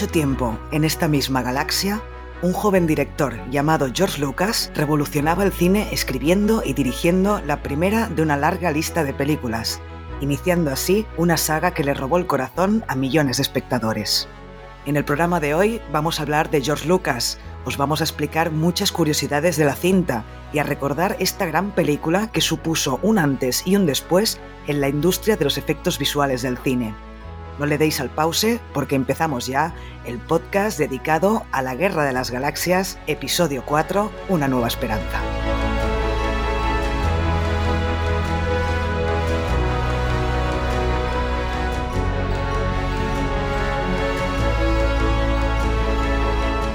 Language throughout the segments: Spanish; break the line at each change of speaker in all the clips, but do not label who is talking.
Mucho tiempo, en esta misma galaxia, un joven director llamado George Lucas revolucionaba el cine escribiendo y dirigiendo la primera de una larga lista de películas, iniciando así una saga que le robó el corazón a millones de espectadores. En el programa de hoy vamos a hablar de George Lucas, os vamos a explicar muchas curiosidades de la cinta y a recordar esta gran película que supuso un antes y un después en la industria de los efectos visuales del cine. No le deis al pause porque empezamos ya el podcast dedicado a la Guerra de las Galaxias, episodio 4, Una nueva esperanza.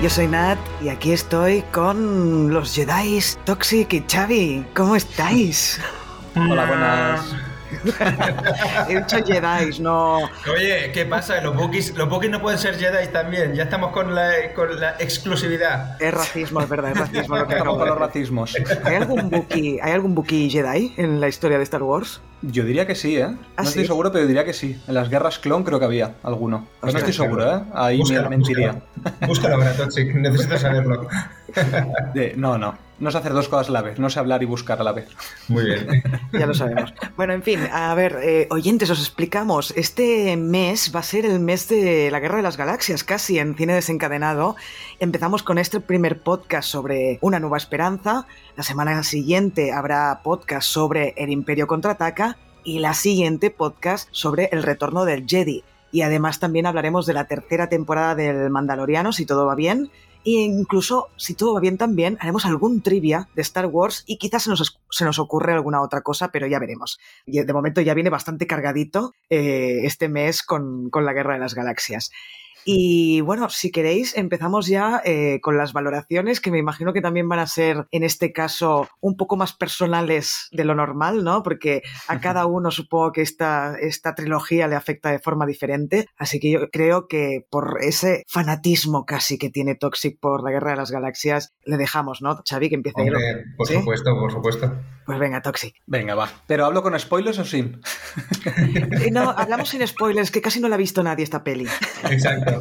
Yo soy Nat y aquí estoy con los Jedi Toxic y Xavi. ¿Cómo estáis?
Hola, buenas.
He dicho Jedi, no.
Oye, ¿qué pasa? Los Bookies, los Wookiees no pueden ser Jedi también. Ya estamos con la, con la exclusividad.
Es racismo, es verdad, es racismo. Lo que
Estamos con los racismos.
¿Hay algún Wookiee, ¿Hay algún Wookiee Jedi en la historia de Star Wars?
Yo diría que sí, ¿eh? No
¿Ah,
estoy
sí?
seguro, pero diría que sí. En las guerras clon creo que había alguno. Pero no estoy seguro, ¿eh? Ahí
Búscalo,
me mentiría.
Búscalo, Búscalo ahora, Toxic. Necesito saberlo.
De- no, no. No sé hacer dos cosas a la vez. No sé hablar y buscar a la vez.
Muy bien.
Ya lo sabemos. Bueno, en fin, a ver, eh, oyentes, os explicamos. Este mes va a ser el mes de la Guerra de las Galaxias, casi en Cine Desencadenado. Empezamos con este primer podcast sobre Una Nueva Esperanza. La semana siguiente habrá podcast sobre El Imperio Contraataca. Y la siguiente podcast sobre El Retorno del Jedi. Y además también hablaremos de la tercera temporada del Mandaloriano, si todo va bien. E incluso, si todo va bien también, haremos algún trivia de Star Wars y quizás se nos, se nos ocurre alguna otra cosa, pero ya veremos. Y de momento ya viene bastante cargadito eh, este mes con, con la Guerra de las Galaxias. Y bueno, si queréis, empezamos ya eh, con las valoraciones, que me imagino que también van a ser, en este caso, un poco más personales de lo normal, ¿no? Porque a cada uno supongo que esta, esta trilogía le afecta de forma diferente. Así que yo creo que por ese fanatismo casi que tiene Toxic por la Guerra de las Galaxias, le dejamos, ¿no? Xavi, que empiece.
Hombre, por
¿Sí?
supuesto, por supuesto.
Pues venga, Toxic.
Venga, va. ¿Pero hablo con spoilers o sin?
Eh, No, hablamos sin spoilers, que casi no la ha visto nadie esta peli.
Exacto.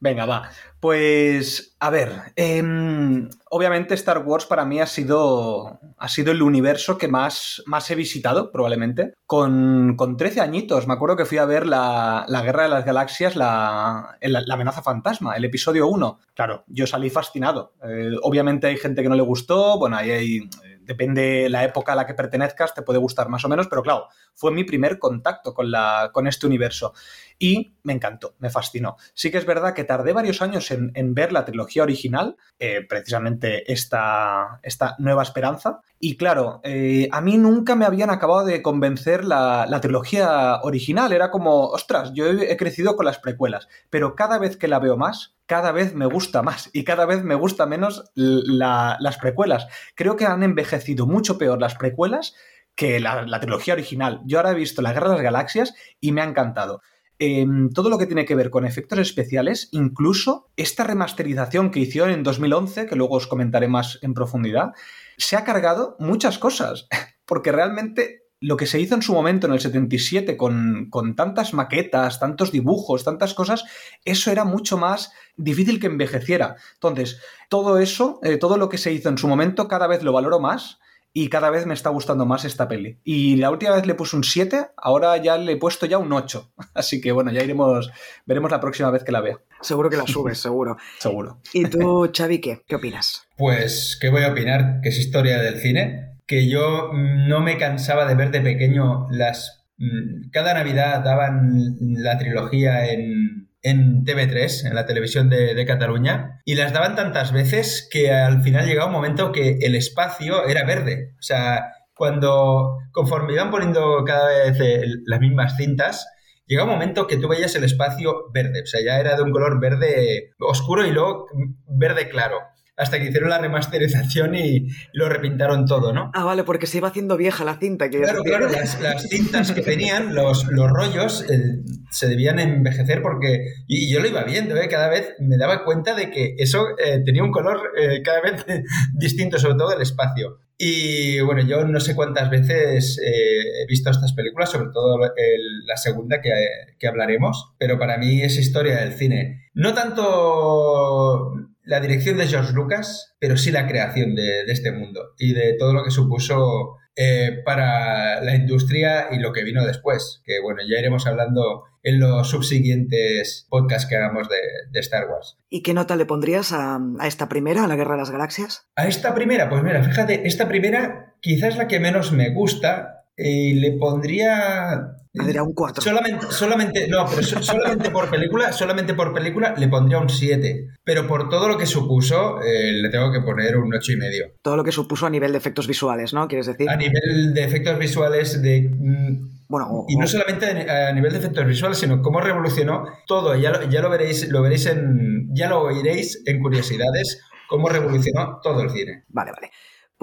Venga, va. Pues, a ver, em, obviamente Star Wars para mí ha sido, ha sido el universo que más, más he visitado, probablemente. Con, con 13 añitos, me acuerdo que fui a ver la, la Guerra de las Galaxias, la, la amenaza fantasma, el episodio 1. Claro, yo salí fascinado. Eh, obviamente hay gente que no le gustó, bueno, ahí hay... eh, Depende la época a la que pertenezcas, te puede gustar más o menos, pero claro, fue mi primer contacto con, la, con este universo y me encantó, me fascinó. Sí que es verdad que tardé varios años en, ver la trilogía original, eh, precisamente esta, esta Nueva Esperanza, y claro, eh, a mí nunca me habían acabado de convencer la, trilogía original, era como, ostras, yo he, crecido con las precuelas, pero cada vez que la veo más, cada vez me gusta más y cada vez me gusta menos la- las precuelas. Creo que han envejecido mucho peor las precuelas que la, la trilogía original. Yo ahora he visto La Guerra de las Galaxias y me ha encantado. Em, todo lo que tiene que ver con efectos especiales, incluso esta remasterización que hicieron en 2011, que luego os comentaré más en profundidad, se ha cargado muchas cosas, porque realmente lo que se hizo en su momento en el 77 con, con tantas maquetas, tantos dibujos, tantas cosas, eso era mucho más difícil que envejeciera. Entonces, todo eso, eh, todo lo que se hizo en su momento, cada vez lo valoro más y cada vez me está gustando más esta peli. Y la última vez le puse un 7, ahora ya le he puesto ya un 8. Así que bueno, ya iremos, veremos la próxima vez que la vea.
Seguro que la subes, seguro.
Seguro.
¿Y tú, Xavi, qué? ¿Qué opinas?
Pues, ¿qué voy a opinar? Que es historia del cine. que yo no me cansaba de ver de pequeño las... mm, Cada Navidad daban la trilogía en, en TV3, en la televisión de, Cataluña, y las daban tantas veces que al final llegaba un momento que el espacio era verde. O sea, cuando conforme iban poniendo cada vez las mismas cintas, llegaba un momento que tú veías el espacio verde, o sea, ya era de un color verde oscuro y luego verde claro, hasta que hicieron la remasterización y, lo repintaron todo, ¿no?
Ah, vale, porque se iba haciendo vieja la cinta. Que
Claro, claro, las, las cintas que tenían, los, los rollos, eh, se debían envejecer porque... Y yo lo iba viendo, ¿eh? cada vez me daba cuenta de que eso eh, tenía un color eh, cada vez distinto, sobre todo el espacio. Y bueno, yo no sé cuántas veces eh, he visto estas películas, sobre todo el- la segunda que, que hablaremos, pero para mí es historia del cine. No tanto la dirección de George Lucas, pero sí la creación de, de este mundo y de todo lo que supuso eh, para la industria y lo que vino después. Que bueno, ya iremos hablando en los subsiguientes podcasts que hagamos de, de Star Wars.
¿Y qué nota le pondrías a, a esta primera, a la Guerra de las Galaxias?
A esta primera, pues mira, fíjate, esta primera quizás la que menos me gusta y le pondría...
Tendría un 4.
Solamente, solamente, no, pero solamente por película, solamente por película le pondría un 7. Pero por todo lo que supuso, eh, le tengo que poner un ocho y medio.
Todo lo que supuso a nivel de efectos visuales, ¿no? ¿Quieres decir?
A nivel de efectos visuales, de mm,
Bueno, o-
y no
o-
solamente a nivel de efectos visuales, sino cómo revolucionó todo. Ya lo, ya lo veréis, lo veréis en, ya lo oiréis en curiosidades, cómo revolucionó todo el cine.
Vale, vale.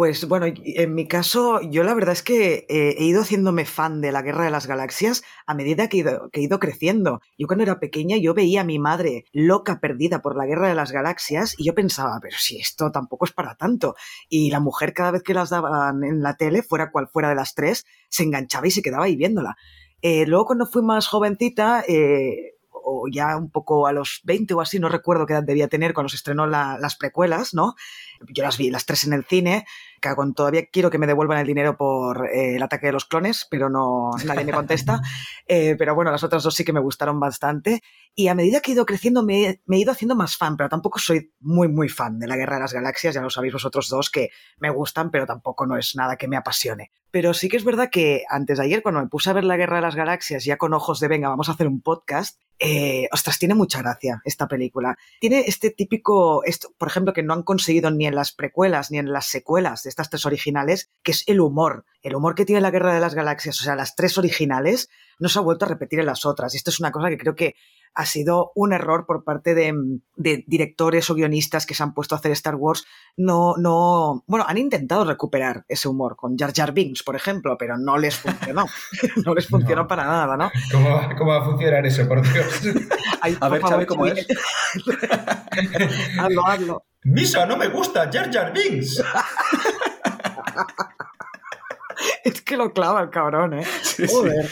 Pues bueno, en mi caso, yo la verdad es que eh, he ido haciéndome fan de la Guerra de las Galaxias a medida que he, ido, creciendo. Yo cuando era pequeña yo veía a mi madre loca perdida por la Guerra de las Galaxias y yo pensaba, pero si esto tampoco es para tanto. Y la mujer cada vez que las daban en la tele, fuera cual fuera de las tres, se enganchaba y se quedaba ahí viéndola. Eh, luego cuando fui más jovencita, eh, o ya un poco a los 20 o así, no recuerdo qué edad debía tener cuando se estrenó la- las precuelas, ¿no? Yo las vi las tres en el cine, que con todavía quiero que me devuelvan el dinero por eh, el ataque de los clones, pero no nadie me contesta. Eh, pero bueno, las otras dos sí que me gustaron bastante. Y a medida que he ido creciendo me, he- me he ido haciendo más fan, pero tampoco soy muy, muy fan de la Guerra de las Galaxias, ya lo sabéis vosotros dos que me gustan, pero tampoco no es nada que me apasione. Pero sí que es verdad que antes de ayer, cuando me puse a ver la Guerra de las Galaxias, ya con ojos de venga, vamos a hacer un podcast, eh, ostras, tiene mucha gracia esta película. Tiene este típico, esto, por ejemplo, que no han conseguido ni en las precuelas ni en las secuelas de estas tres originales, que es el humor. El humor que tiene la Guerra de las Galaxias, o sea, las tres originales, no se ha vuelto a repetir en las otras. Y esto es una cosa que creo que ha sido un error por parte de, de directores o guionistas que se han puesto a hacer Star Wars. No, no, bueno, han intentado recuperar ese humor con Jar Jar Binks, por ejemplo, pero no les funcionó. no les funcionó
No.
para nada, ¿no?
¿Cómo, va- cómo va a funcionar eso, por Dios?
Ay,
A
por
ver, Xavi, ¿cómo es?
hazlo, hazlo.
Misa, no me gusta, Jar Jar Binks.
Es que lo clava el cabrón, ¿eh?
Sí, sí.
Joder.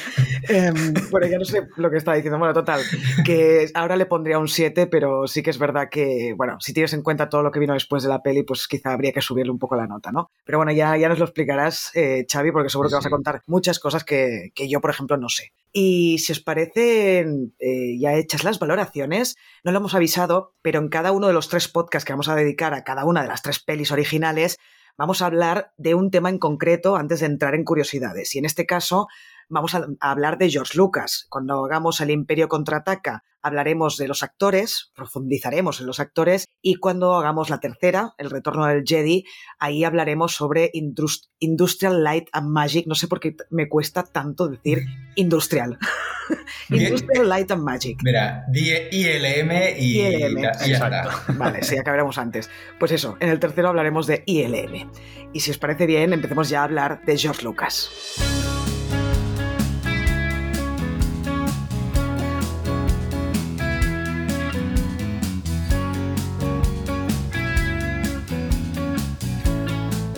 Em, bueno, ya no sé lo que estaba diciendo. Bueno, total, que ahora le pondría un 7, pero sí que es verdad que, bueno, si tienes en cuenta todo lo que vino después de la peli, pues quizá habría que subirle un poco la nota, ¿no? Pero bueno, ya, ya nos lo explicarás, eh, Xavi, porque seguro que vas a contar muchas cosas que, que yo, por ejemplo, no sé. Y si os parecen eh, ya hechas las valoraciones, no lo hemos avisado, pero en cada uno de los tres podcasts que vamos a dedicar a cada una de las tres pelis originales, vamos a hablar de un tema en concreto antes de entrar en curiosidades. Y en este caso vamos a, a hablar de George Lucas. Cuando hagamos El Imperio contraataca, hablaremos de los actores, profundizaremos en los actores. Y cuando hagamos la tercera, El Retorno del Jedi, ahí hablaremos sobre Indus- Industrial Light and Magic. No sé por qué me cuesta tanto decir industrial. Industrial Light and Magic.
Mira, ILM y,
ILM,
y ya
exacto.
está.
Vale, sí, acabaremos antes. Pues eso, en el tercero hablaremos de ILM. Y si os parece bien, empecemos ya a hablar de George Lucas.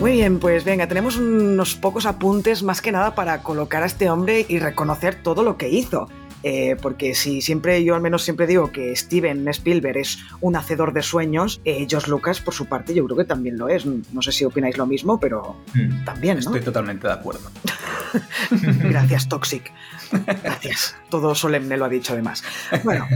Muy bien, pues venga, tenemos unos pocos apuntes más que nada para colocar a este hombre y reconocer todo lo que hizo. Eh, porque si siempre, yo al menos siempre digo que Steven Spielberg es un hacedor de sueños, eh, George Lucas por su parte yo creo que también lo es. No sé si opináis lo mismo, pero
Mm.
también, ¿no?
Estoy totalmente de acuerdo.
Gracias, Toxic. Gracias. Todo solemne lo ha dicho además. Bueno,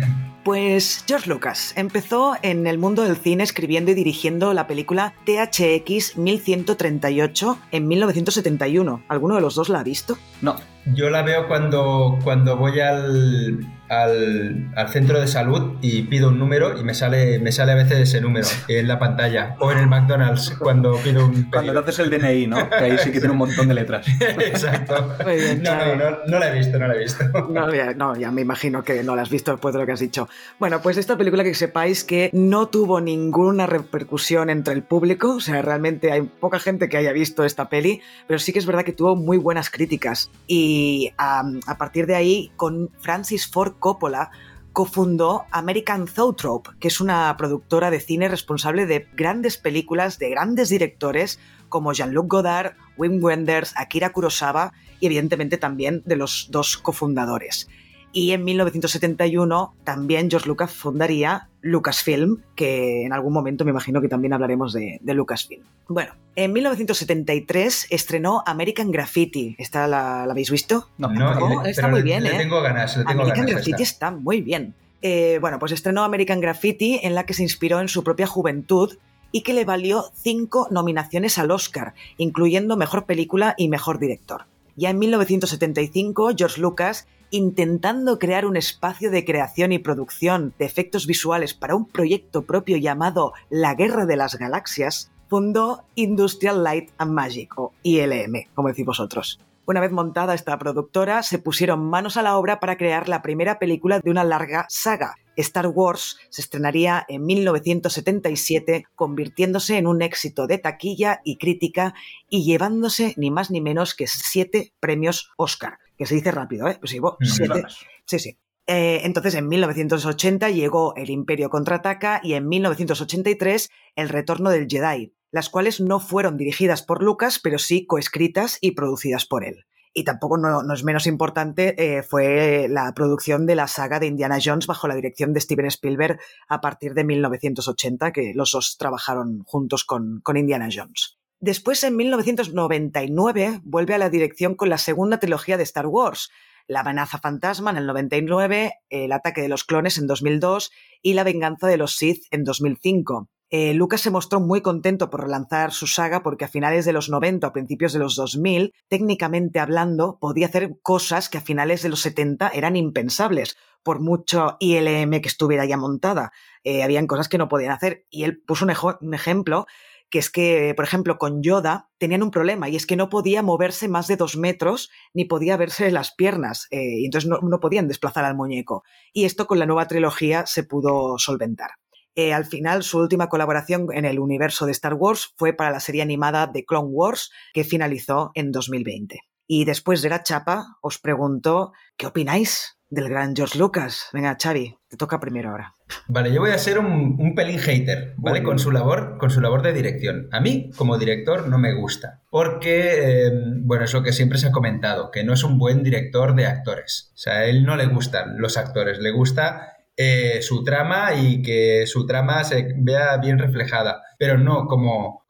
Pues George Lucas empezó en el mundo del cine escribiendo y dirigiendo la película THX 1138 en 1971. ¿Alguno de los dos la ha visto?
No.
Yo la veo cuando, cuando voy al, al, al, centro de salud y pido un número y me sale, me sale a veces ese número en la pantalla. O en el McDonald's cuando pido un. Pedido.
Cuando haces el DNI, ¿no? Que ahí sí que tiene un montón de letras.
Exacto. Muy bien, no, no, no, no, la he visto, no la he visto.
No ya, no, ya me imagino que no la has visto después de lo que has dicho. Bueno, pues esta película que sepáis que no tuvo ninguna repercusión entre el público, o sea, realmente hay poca gente que haya visto esta peli, pero sí que es verdad que tuvo muy buenas críticas. Y um, a partir de ahí, con Francis Ford Coppola cofundó American Zoetrope, que es una productora de cine responsable de grandes películas de grandes directores como Jean-Luc Godard, Wim Wenders, Akira Kurosawa y evidentemente también de los dos cofundadores. Y en 1971 también George Lucas fundaría Lucasfilm, que en algún momento me imagino que también hablaremos de, de Lucasfilm. Bueno, en 1973 estrenó American Graffiti. ¿Esta la, la habéis visto?
No, no,
no
le,
está muy bien,
le
¿eh?
tengo ganas, le tengo
American
ganas
Graffiti está muy bien. Eh, bueno, pues estrenó American Graffiti en la que se inspiró en su propia juventud y que le valió cinco nominaciones al Oscar, incluyendo Mejor Película y Mejor Director. Ya en 1975, George Lucas, intentando crear un espacio de creación y producción de efectos visuales para un proyecto propio llamado La Guerra de las Galaxias, fundó Industrial Light and Magic, o ILM, como decís vosotros. Una vez montada esta productora, se pusieron manos a la obra para crear la primera película de una larga saga. Star Wars se estrenaría en 1977, convirtiéndose en un éxito de taquilla y crítica y llevándose ni más ni menos que siete premios Oscar. Que se dice rápido, ¿eh? Pues sí, siete. Sí, sí. Eh, entonces, en 1980 llegó El Imperio contraataca y en 1983 El Retorno del Jedi, las cuales no fueron dirigidas por Lucas, pero sí coescritas y producidas por él. Y tampoco no, no es menos importante eh, fue la producción de la saga de Indiana Jones bajo la dirección de Steven Spielberg a partir de 1980, que los dos trabajaron juntos con, con Indiana Jones. Después, en 1999, vuelve a la dirección con la segunda trilogía de Star Wars, La amenaza fantasma en el 99, El ataque de los clones en 2002 y La venganza de los Sith en 2005. Eh, Lucas se mostró muy contento por relanzar su saga porque a finales de los 90 o principios de los 2000, técnicamente hablando, podía hacer cosas que a finales de los 70 eran impensables, por mucho ILM que estuviera ya montada. Eh, habían cosas que no podían hacer y él puso un, ejemplo que es que, por ejemplo, con Yoda tenían un problema y es que no podía moverse más de dos metros ni podía verse las piernas eh, y entonces no, no, podían desplazar al muñeco. Y esto con la nueva trilogía se pudo solventar. Eh, al final, su última colaboración en el universo de Star Wars fue para la serie animada de Clone Wars, que finalizó en 2020. Y después de la chapa, os pregunto, ¿qué opináis del gran George Lucas? Venga, Xavi, te toca primero ahora.
Vale, yo voy a ser un, un pelín hater, ¿vale? Con su, labor, con su labor de dirección. A mí, como director, no me gusta. Porque, eh, bueno, es lo que siempre se ha comentado, que no es un buen director de actores. O sea, a él no le gustan los actores, le gusta eh, su trama y que su trama se vea bien reflejada, pero no como,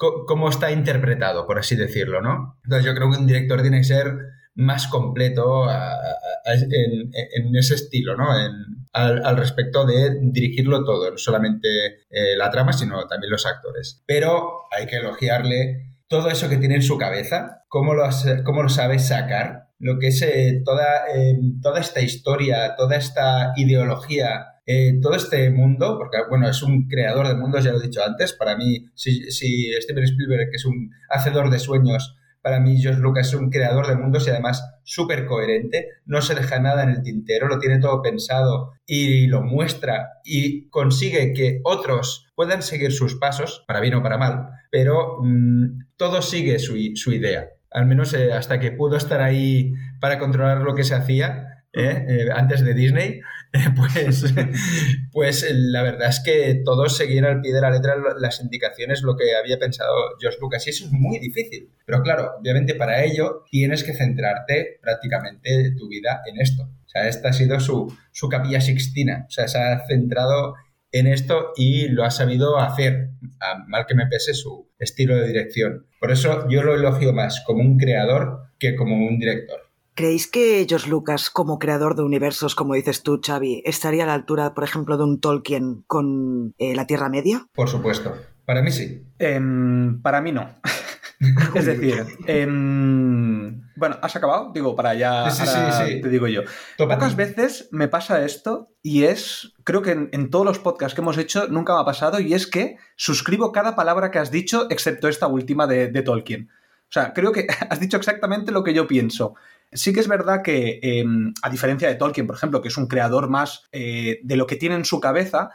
está interpretado, por así decirlo, ¿no? Entonces yo creo que un director tiene que ser más completo en, en, ese estilo, ¿no? En, al, respecto de dirigirlo todo, no solamente eh, la trama, sino también los actores. Pero hay que elogiarle todo eso que tiene en su cabeza, cómo lo, cómo lo sabe sacar, lo que es eh, toda, toda esta historia, toda esta ideología eh, todo este mundo, porque bueno, es un creador de mundos, ya lo he dicho antes, para mí, si, si Steven Spielberg es un hacedor de sueños, para mí George Lucas es un creador de mundos y además súper coherente, no se deja nada en el tintero, lo tiene todo pensado y lo muestra y consigue que otros puedan seguir sus pasos, para bien o para mal, pero mmm, todo sigue su, su idea, al menos eh, hasta que pudo estar ahí para controlar lo que se hacía. Eh, antes de Disney, pues, pues la verdad es que todos seguían al pie de la letra las indicaciones, lo que había pensado George Lucas, y eso es muy difícil. Pero claro, obviamente para ello tienes que centrarte prácticamente tu vida en esto. O sea, esta ha sido su, su capilla sixtina, o sea, se ha centrado en esto y lo ha sabido hacer, a mal que me pese su estilo de dirección. Por eso yo lo elogio más como un creador que como un director.
¿Creéis que George Lucas, como creador de universos, como dices tú, Xavi, estaría a la altura, por ejemplo, de un Tolkien con eh, la Tierra Media?
Por supuesto. Para mí sí.
Em, para mí no. es decir, em, bueno, ¿has acabado? Digo, para ya
Sí, sí, sí, sí.
te digo yo.
Tópate.
Pocas veces me pasa esto y es, creo que en, en todos los podcasts que hemos hecho nunca me ha pasado y es que suscribo cada palabra que has dicho excepto esta última de, de Tolkien. O sea, creo que has dicho exactamente lo que yo pienso. Sí que es verdad que, eh, a diferencia de Tolkien, por ejemplo, que es un creador más eh, de lo que tiene en su cabeza,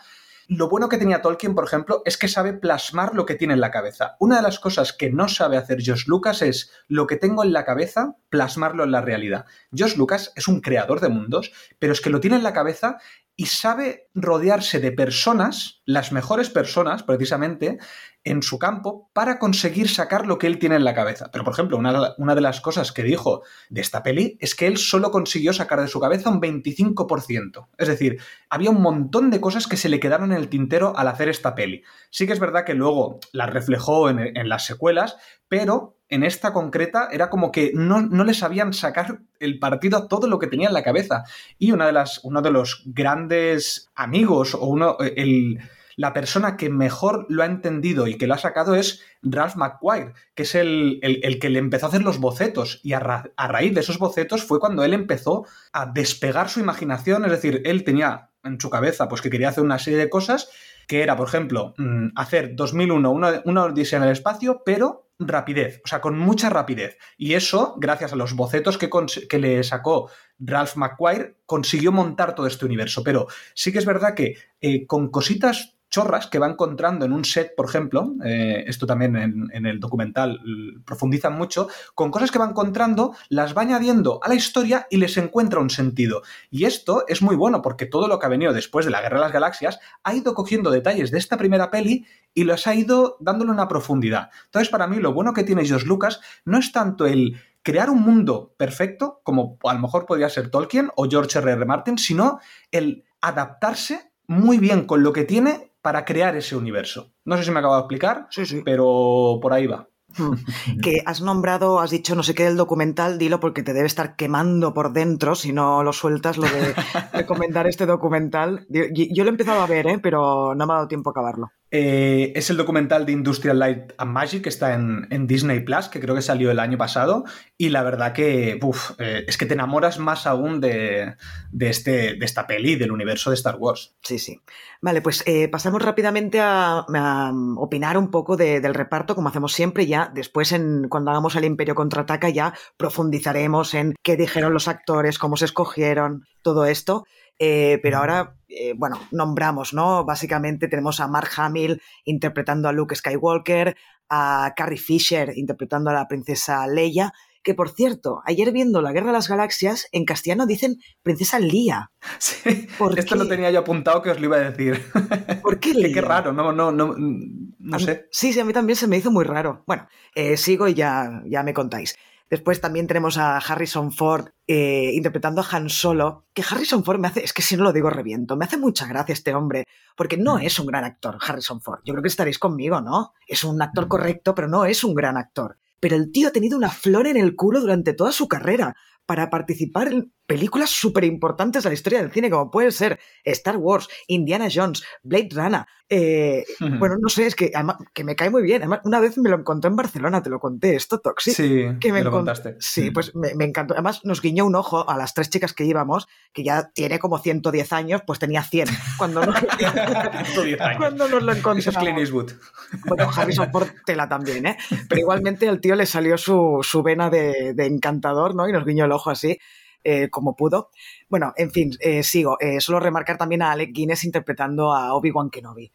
lo bueno que tenía Tolkien, por ejemplo, es que sabe plasmar lo que tiene en la cabeza. Una de las cosas que no sabe hacer Josh Lucas es lo que tengo en la cabeza, plasmarlo en la realidad. Josh Lucas es un creador de mundos, pero es que lo tiene en la cabeza y sabe rodearse de personas, las mejores personas, precisamente, en su campo, para conseguir sacar lo que él tiene en la cabeza. Pero, por ejemplo, una, una de las cosas que dijo de esta peli es que él solo consiguió sacar de su cabeza un 25%. Es decir, había un montón de cosas que se le quedaron en el tintero al hacer esta peli. Sí que es verdad que luego la reflejó en, en las secuelas, pero en esta concreta era como que no, no, le sabían sacar el partido a todo lo que tenía en la cabeza. Y una de las, uno de los grandes amigos o uno, el, la persona que mejor lo ha entendido y que lo ha sacado es Ralph McQuire, que es el, el, el que le empezó a hacer los bocetos. Y a, ra a raíz de esos bocetos fue cuando él empezó a despegar su imaginación. Es decir, él tenía en su cabeza pues que quería hacer una serie de cosas que era, por ejemplo, hacer 2001 una, una odisea en el espacio, pero rapidez, o sea, con mucha rapidez. Y eso, gracias a los bocetos que, que, le sacó Ralph McQuire, consiguió montar todo este universo. Pero sí que es verdad que eh, con cositas chorras que va encontrando en un set, por ejemplo, eh, esto también en, el documental profundizan mucho, con cosas que va encontrando, las va añadiendo a la historia y les encuentra un sentido. Y esto es muy bueno porque todo lo que ha venido después de la Guerra de las Galaxias ha ido cogiendo detalles de esta primera peli y los ha ido dándole una profundidad. Entonces, para mí, lo bueno que tiene Josh Lucas no es tanto el crear un mundo perfecto, como a lo mejor podría ser Tolkien o George R. R. Martin, sino el adaptarse muy bien con lo que tiene para crear ese universo. No sé si me acabo de explicar,
sí, sí.
pero por ahí va.
Que has nombrado, has dicho no sé qué del documental, dilo porque te debe estar quemando por dentro si no lo sueltas lo de recomendar este documental. Yo, yo, lo he empezado a ver, ¿eh? pero no me ha dado tiempo a acabarlo.
Eh, es el documental de Industrial Light and Magic que está en, Disney Plus, que creo que salió el año pasado. Y la verdad que uf, eh, es que te enamoras más aún de, de, este, de esta peli, del universo de Star Wars.
Sí, sí. Vale, pues eh, pasamos rápidamente a, a, opinar un poco de, del reparto, como hacemos siempre. Ya después, en, cuando hagamos el Imperio contraataca, ya profundizaremos en qué dijeron los actores, cómo se escogieron, todo esto. Eh, pero ahora, eh, bueno, nombramos, ¿no? Básicamente tenemos a Mark Hamill interpretando a Luke Skywalker, a Carrie Fisher interpretando a la princesa Leia, que por cierto, ayer viendo La Guerra de las Galaxias, en castellano dicen princesa Lía.
Sí, esto qué? lo tenía yo apuntado que os lo iba a decir.
¿Por qué Lía?
qué raro, no, no, no, no sé.
Sí, sí, a mí también se me hizo muy raro. Bueno, eh, sigo y ya, ya me contáis. Después también tenemos a Harrison Ford eh, interpretando a Han Solo, que Harrison Ford me hace, es que si no lo digo reviento, me hace mucha gracia este hombre, porque no es un gran actor, Harrison Ford. Yo creo que estaréis conmigo, ¿no? Es un actor correcto, pero no es un gran actor. Pero el tío ha tenido una flor en el culo durante toda su carrera para participar en películas súper importantes de la historia del cine, como puede ser Star Wars, Indiana Jones, Blade Runner. Eh, uh -huh. Bueno, no sé, es que, además, que me cae muy bien. Además, una vez me lo encontré en Barcelona, te lo conté, esto, Toxic.
Sí,
que
me, lo contaste.
Sí, pues me, me, encantó. Además, nos guiñó un ojo a las tres chicas que íbamos, que ya tiene como 110 años, pues tenía 100 cuando nos, cuando nos lo encontramos.
Eso es Clint Eastwood.
Bueno, Harrison Ford tela también, ¿eh? Pero igualmente al tío le salió su, su vena de, de encantador, ¿no? Y nos guiñó el ojo así. Eh, como pudo. Bueno, en fin, eh, sigo. Eh, solo remarcar también a Alec Guinness interpretando a Obi-Wan Kenobi.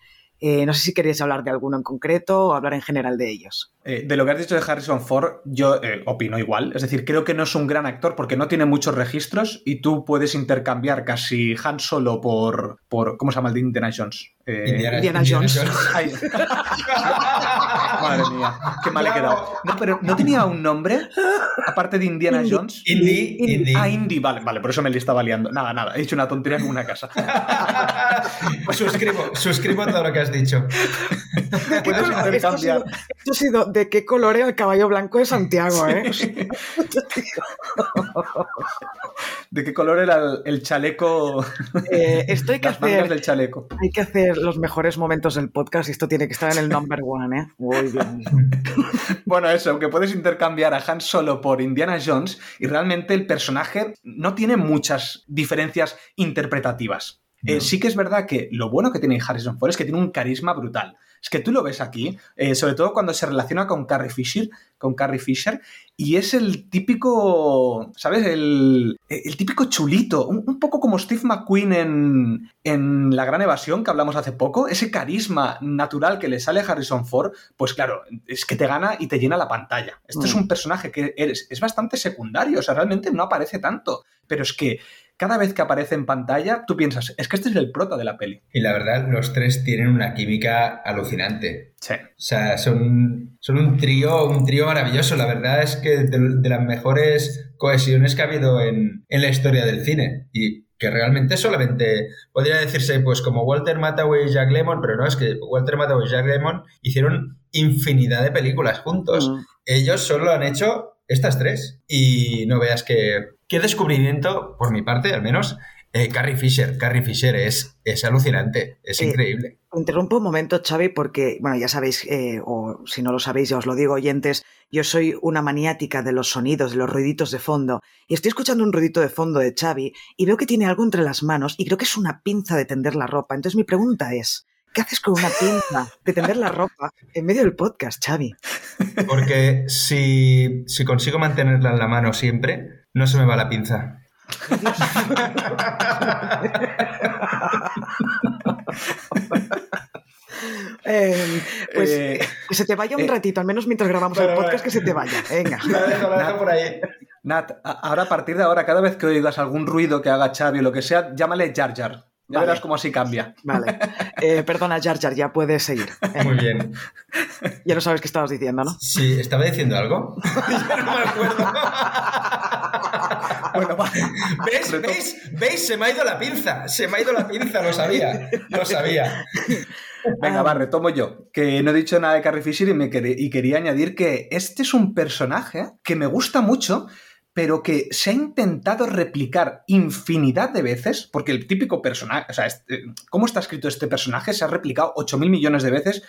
no sé si queréis hablar de alguno en concreto o hablar en general de ellos.
de lo que has dicho de Harrison Ford, yo opino igual. Es decir, creo que no es un gran actor porque no tiene muchos registros y tú puedes intercambiar casi Han Solo por, por ¿cómo se llama el de Indiana Jones? Eh,
Indiana,
Indiana
Jones.
Madre mía, qué mal he quedado. No, pero ¿no tenía un nombre? Aparte de Indiana
Indy.
Jones.
Indy, Indy.
Ah, Indy, vale, vale, por eso me le estaba liando. Nada, nada, he dicho una tontería en una casa.
suscribo, suscribo todo lo que has dicho.
¿De qué
Puedes
color- Esto ha,
intercambiar.
sido, esto ha sido de qué color era el caballo blanco de Santiago, ¿eh?
¿De qué color era el, el chaleco?
Eh, esto hay que
Las mangas
hacer.
del chaleco.
Hay que hacer los mejores momentos del podcast y esto tiene que estar en el number one, ¿eh? Uy, Dios mío.
Bueno, eso, que puedes intercambiar a Han Solo por Indiana Jones y realmente el personaje no tiene muchas diferencias interpretativas. Eh, sí que es verdad que lo bueno que tiene Harrison Ford es que tiene un carisma brutal. Es que tú lo ves aquí, eh, sobre todo cuando se relaciona con Carrie Fisher, con Carrie Fisher, y es el típico, ¿sabes? El, el típico chulito, un, un poco como Steve McQueen en, en La Gran Evasión, que hablamos hace poco, ese carisma natural que le sale a Harrison Ford, pues claro, es que te gana y te llena la pantalla. Este es
Mm.
un personaje que eres, es bastante secundario, o sea, realmente no aparece tanto, pero es que cada vez que aparece en pantalla, tú piensas, es que este es el prota de la peli.
Y la verdad, los tres tienen una química alucinante.
Sí.
O sea, son, son un trío, un trío maravilloso. La verdad es que de, de las mejores cohesiones que ha habido en, en la historia del cine. Y que realmente solamente podría decirse, pues como Walter Matthau y Jack Lemmon, pero no, es que Walter Matthau y Jack Lemmon hicieron infinidad de películas juntos.
Mm.
Ellos solo han hecho estas tres. Y no veas que... Qué descubrimiento, por mi parte al menos, eh, Carrie Fisher. Carrie Fisher es, es alucinante, es
Eh,
increíble.
Interrumpo un momento, Xavi, porque, bueno, ya sabéis, eh, o si no lo sabéis, ya os lo digo, oyentes, yo soy una maniática de los sonidos, de los ruiditos de fondo, y estoy escuchando un ruidito de fondo de Xavi y veo que tiene algo entre las manos y creo que es una pinza de tender la ropa. Entonces mi pregunta es, ¿qué haces con una pinza de tender la ropa en medio del podcast, Xavi?
Porque si, si consigo mantenerla en la mano siempre, no se me va la pinza.
Eh, pues
Eh,
que se te vaya un
eh,
ratito, al menos mientras grabamos el podcast, que se te vaya. Venga.
La dejo, la dejo por ahí.
Nat, ahora a partir de ahora, cada vez que oigas algún ruido que haga Xavi o lo que sea, llámale Jar Jar. Ya
Vale.
verás cómo así cambia.
Vale. Eh, perdona, Jar Jar, ya puedes seguir. Eh,
Muy bien.
ya no sabes qué estabas diciendo, ¿no?
Sí, ¿estaba diciendo algo? ya no me acuerdo.
Bueno.
¿Ves?
Reto-
¿Veis? ¿Veis? Se me ha ido la pinza. Se me ha ido la pinza, lo sabía. Lo sabía.
Venga, va, retomo yo. Que no he dicho nada de Carrie Fisher y, me quer- y quería añadir que este es un personaje que me gusta mucho, pero que se ha intentado replicar infinidad de veces, porque el típico personaje, o sea, este- cómo está escrito este personaje se ha replicado 8.000 millones de veces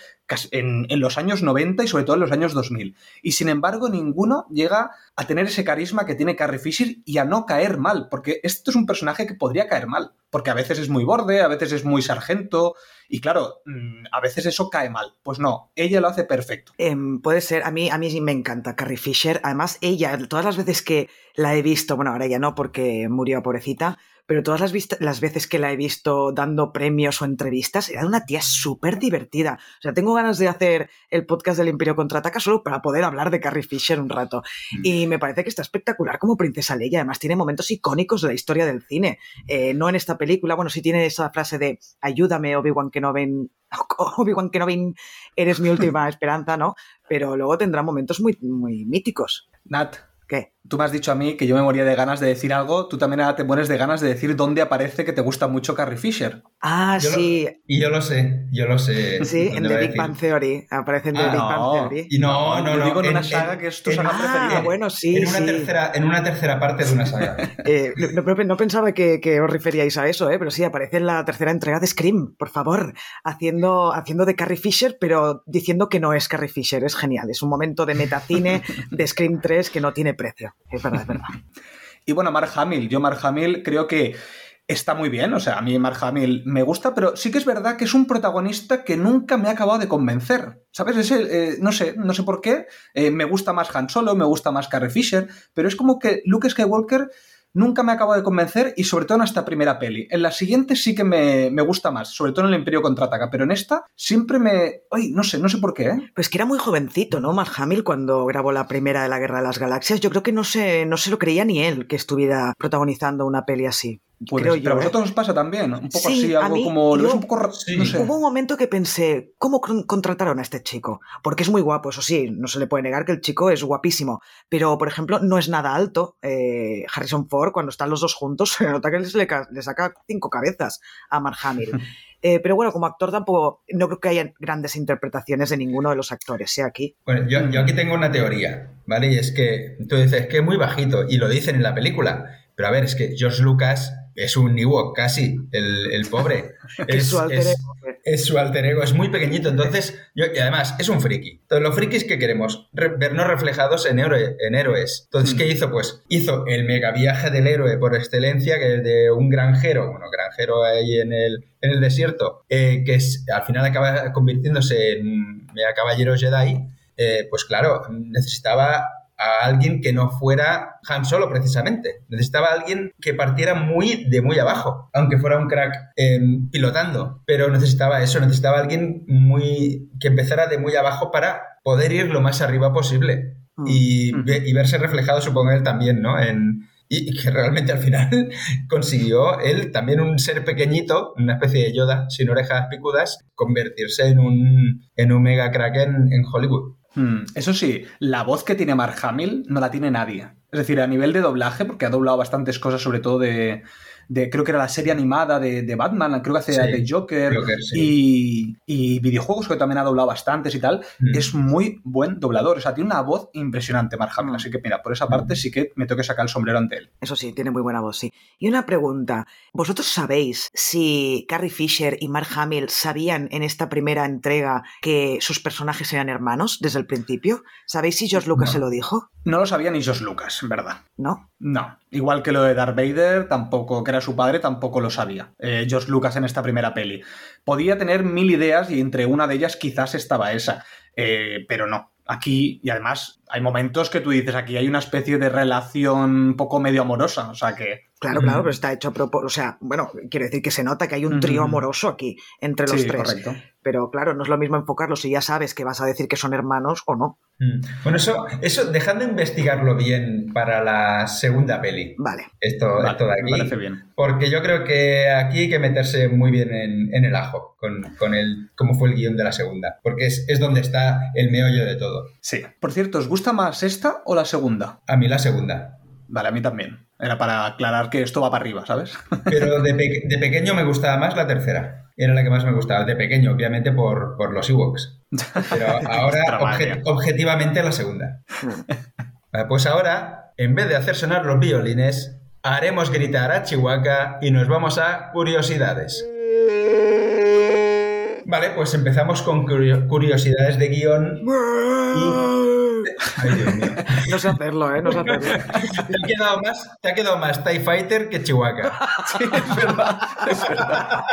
en los años 90 y sobre todo en los años 2000. Y sin embargo, ninguno llega a tener ese carisma que tiene Carrie Fisher y a no caer mal, porque esto es un personaje que podría caer mal, porque a veces es muy borde, a veces es muy sargento, y claro, mm, a veces eso cae mal. Pues no, ella lo hace perfecto.
Em, puede ser, a mí, a mí sí me encanta Carrie Fisher. Además, ella, todas las veces que la he visto, bueno, ahora ya no porque murió pobrecita, pero todas las, las veces que la he visto dando premios o entrevistas, era una tía súper divertida. O sea, tengo ganas de hacer el podcast del Imperio Contraataca solo para poder hablar de Carrie Fisher un rato. Y me parece que está espectacular como Princesa Leia. Además, tiene momentos icónicos de la historia del cine. Eh, no en esta película, bueno, sí tiene esa frase de ayúdame, Obi-Wan Kenobi, Obi-Wan Kenobi, eres mi última esperanza, ¿no? Pero luego tendrá momentos muy, muy míticos.
Nat,
¿Qué?
tú me has dicho a mí que yo me moría de ganas de decir algo, tú también ahora te mueres de ganas de decir dónde aparece que te gusta mucho Carrie Fisher.
Ah,
Yo lo-
sí,
Y yo lo sé, yo lo sé.
sí, en
¿Dónde
The Big? Bang Theory. Aparece en The
Ah,
Big
no.
Bang Theory.
Y no, no,
yo
no.
digo en una saga que es tu saga
Ah,
preferida.
bueno, sí,
en una
sí.
tercera, en una tercera parte de una saga.
Eh, no, no- no pensaba que, que os referíais a eso, ¿eh? pero sí, aparece en la tercera entrega de Scream, por favor, haciendo, haciendo de Carrie Fisher, pero diciendo que no es Carrie Fisher. Es genial, es un momento de metacine de Scream 3 que no tiene precio. Es verdad, es verdad.
Y bueno, Mark Hamill, yo Mark Hamill creo que está muy bien, o sea, a mí Mark Hamill me gusta, pero sí que es verdad que es un protagonista que nunca me ha acabado de convencer, ¿sabes? Es el, eh, no sé, no sé por qué, eh, me gusta más Han Solo, me gusta más Carrie Fisher, pero es como que Luke Skywalker nunca me ha acabado de convencer y sobre todo en esta primera peli. En la siguiente sí que me, me gusta más, sobre todo en el Imperio Contraataca, pero en esta siempre me... Ay, no sé, no sé por qué, ¿eh?
Pues que era muy jovencito, ¿no? Mark Hamill cuando grabó la primera de la Guerra de las Galaxias. Yo creo que no se, no se lo creía ni él que estuviera protagonizando una peli así.
Puede
creo.
Pero a
¿eh?
vosotros os pasa también, un poco
Sí,
así,
a
algo
mí-
como. Lo ves
yo-
un poco. ra-
sí.
No sé.
Hubo un momento que pensé, ¿cómo con- contrataron a este chico? Porque es muy guapo, eso sí, no se le puede negar que el chico es guapísimo. Pero, por ejemplo, no es nada alto. Eh, Harrison Ford, cuando están los dos juntos, se nota que le, le saca cinco cabezas a Mark Hamill. Eh, pero bueno, como actor tampoco, no creo que haya grandes interpretaciones de ninguno de los actores, ¿sí? Aquí.
Bueno, yo, yo aquí tengo una teoría, ¿vale? Y es que tú dices que es muy bajito, y lo dicen en la película. Pero a ver, es que George Lucas es un Ewok casi, el, el pobre.
Es su alter
es-
ego.
es su alter ego, es muy pequeñito. Entonces, yo, y además, es un friki. Entonces, los frikis que queremos, Re- vernos reflejados en, héroe- en héroes. Entonces,
Mm.
¿qué hizo? Pues hizo el mega viaje del héroe por excelencia, que es de un granjero, bueno, granjero ahí en el, en el desierto, eh, que es, al final acaba convirtiéndose en mega caballero Jedi. eh, pues claro, necesitaba a alguien que no fuera Han Solo precisamente. Necesitaba a alguien que partiera muy de muy abajo, aunque fuera un crack eh, pilotando. Pero necesitaba eso, necesitaba a alguien muy que empezara de muy abajo para poder ir lo más arriba posible
Mm.
y,
Mm.
y verse reflejado, supongo él también, ¿no? En, y, y que realmente al final consiguió él, también un ser pequeñito, una especie de Yoda, sin orejas picudas, convertirse en un, en un mega crack en, en Hollywood.
Hmm, Eso sí, la voz que tiene Mark Hamill no la tiene nadie. Es decir, a nivel de doblaje, porque ha doblado bastantes cosas, sobre todo de. De- creo que era la serie animada de, de Batman, creo que hace
Sí,
de Joker.
Joker, sí.
Y, y videojuegos que también ha doblado bastantes y tal.
Mm.
Es muy buen doblador. O sea, tiene una voz impresionante, Mark Hamill.
Mm.
Así que, mira, por esa parte sí que me tengo que sacar el sombrero ante él.
Eso sí, tiene muy buena voz, sí. Y una pregunta. ¿Vosotros sabéis si Carrie Fisher y Mark Hamill sabían en esta primera entrega que sus personajes eran hermanos desde el principio? ¿Sabéis si George Lucas
No.
se lo dijo?
No lo sabía ni Josh Lucas, en verdad.
¿No?
No, igual que lo de Darth Vader, tampoco, que era su padre, tampoco lo sabía. Eh, George Lucas en esta primera peli. Podía tener mil ideas y entre una de ellas quizás estaba esa, Eh, pero no. Aquí, y además, hay momentos que tú dices, aquí hay una especie de relación un poco medio amorosa, o sea que...
Claro, claro, pero está hecho a propósito. O sea, bueno, quiero decir que se nota que hay un trío amoroso aquí entre los
sí,
tres.
correcto.
Pero claro, no es lo mismo enfocarlo si ya sabes que vas a decir que son hermanos o no.
Mm. Bueno, eso, eso dejad de investigarlo bien para la segunda peli.
Vale.
Esto,
Vale,
esto de
me
aquí.
parece bien.
Porque yo creo que aquí hay que meterse muy bien en, en el ajo con, con el, cómo fue el guion de la segunda. Porque es, es donde está el meollo de todo.
Sí. Por cierto, ¿os gusta más esta o la segunda?
A mí la segunda.
Vale, a mí también. Era para aclarar que esto va para arriba, ¿sabes?
Pero de, pe- de pequeño me gustaba más la tercera. Era la que más me gustaba. De pequeño, obviamente, por, por los Ewoks. Pero ahora, obje- objetivamente, la segunda. Pues ahora, en vez de hacer sonar los violines, haremos gritar a Chihuahua y nos vamos a curiosidades. Vale, pues empezamos con curio- curiosidades de guion. Ay, Dios mío.
No sé hacerlo, ¿eh? No sé hacerlo.
Te ha quedado más, te ha quedado más TIE Fighter que Chihuahua.
Sí, es verdad. Es verdad.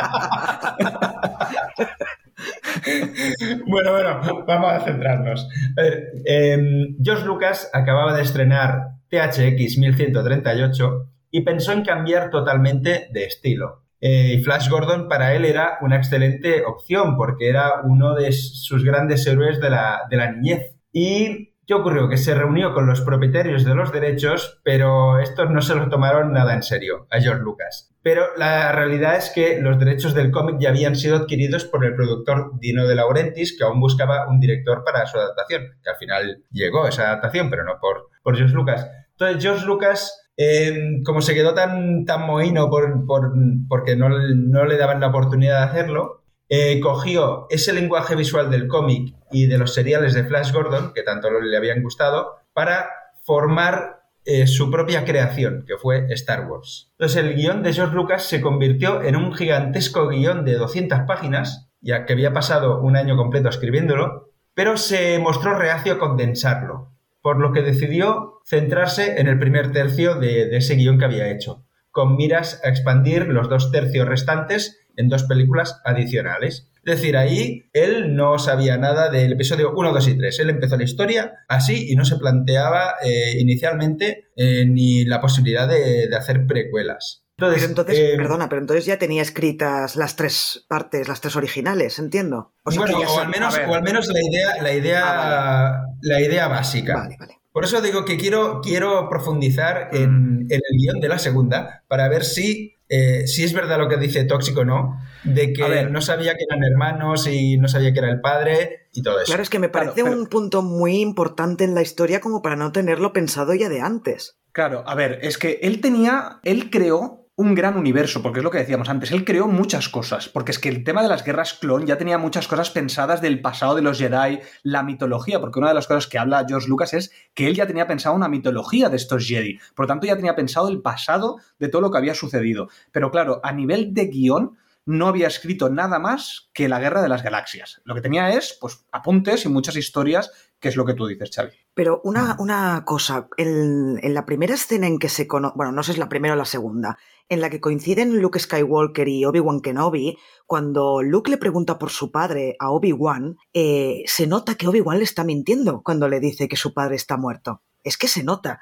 Bueno, bueno, vamos a centrarnos. A ver, em, George Lucas acababa de estrenar THX 1138 y pensó en cambiar totalmente de estilo. Eh, y Flash Gordon para él era una excelente opción porque era uno de sus grandes héroes de la, de la niñez. ¿Y qué ocurrió? Que se reunió con los propietarios de los derechos, pero estos no se lo tomaron nada en serio a George Lucas. Pero la realidad es que los derechos del cómic ya habían sido adquiridos por el productor Dino De Laurentiis, que aún buscaba un director para su adaptación, que al final llegó esa adaptación, pero no por, por George Lucas. Entonces George Lucas eh, como se quedó tan, tan mohino por, por- porque no, no le daban la oportunidad de hacerlo, eh, cogió ese lenguaje visual del cómic y de los seriales de Flash Gordon, que tanto le habían gustado, para formar eh, su propia creación, que fue Star Wars. Entonces el guion de George Lucas se convirtió en un gigantesco guion de 200 páginas, ya que había pasado un año completo escribiéndolo, pero se mostró reacio a condensarlo, por lo que decidió centrarse en el primer tercio de, de ese guion que había hecho, con miras a expandir los dos tercios restantes en dos películas adicionales. Es decir, ahí él no sabía nada del episodio 1, 2 y 3. Él empezó la historia así y no se planteaba eh, inicialmente eh, ni la posibilidad de, de hacer precuelas. Entonces,
Pero entonces,
eh,
perdona, pero entonces ya tenía escritas las tres partes, las tres originales, entiendo. O sea,
bueno,
que ya
o al menos, o al menos la idea, la idea,
Ah,
la idea básica.
Vale, vale.
Por eso digo que quiero, quiero profundizar en, en el guion de la segunda para ver si eh, si es verdad lo que dice Tóxico, ¿no? De que no sabía que eran hermanos y no sabía que era el padre y todo eso.
Claro, es que me parece un punto muy importante en la historia como para no tenerlo pensado ya de antes.
Claro, a ver, es que él tenía, él creó un gran universo, porque es lo que decíamos antes, él creó muchas cosas, porque es que el tema de las guerras clon ya tenía muchas cosas pensadas del pasado de los Jedi, la mitología, porque una de las cosas que habla George Lucas es que él ya tenía pensado una mitología de estos Jedi, por lo tanto ya tenía pensado el pasado de todo lo que había sucedido. Pero claro, a nivel de guion, no había escrito nada más que la Guerra de las Galaxias. Lo que tenía es, pues, apuntes y muchas historias, que es lo que tú dices, Xavi.
Pero una, una cosa, en, la primera escena en que se conoce, bueno, no sé si es la primera o la segunda, en la que coinciden Luke Skywalker y Obi-Wan Kenobi, cuando Luke le pregunta por su padre a Obi-Wan, eh, se nota que Obi-Wan le está mintiendo cuando le dice que su padre está muerto es que se nota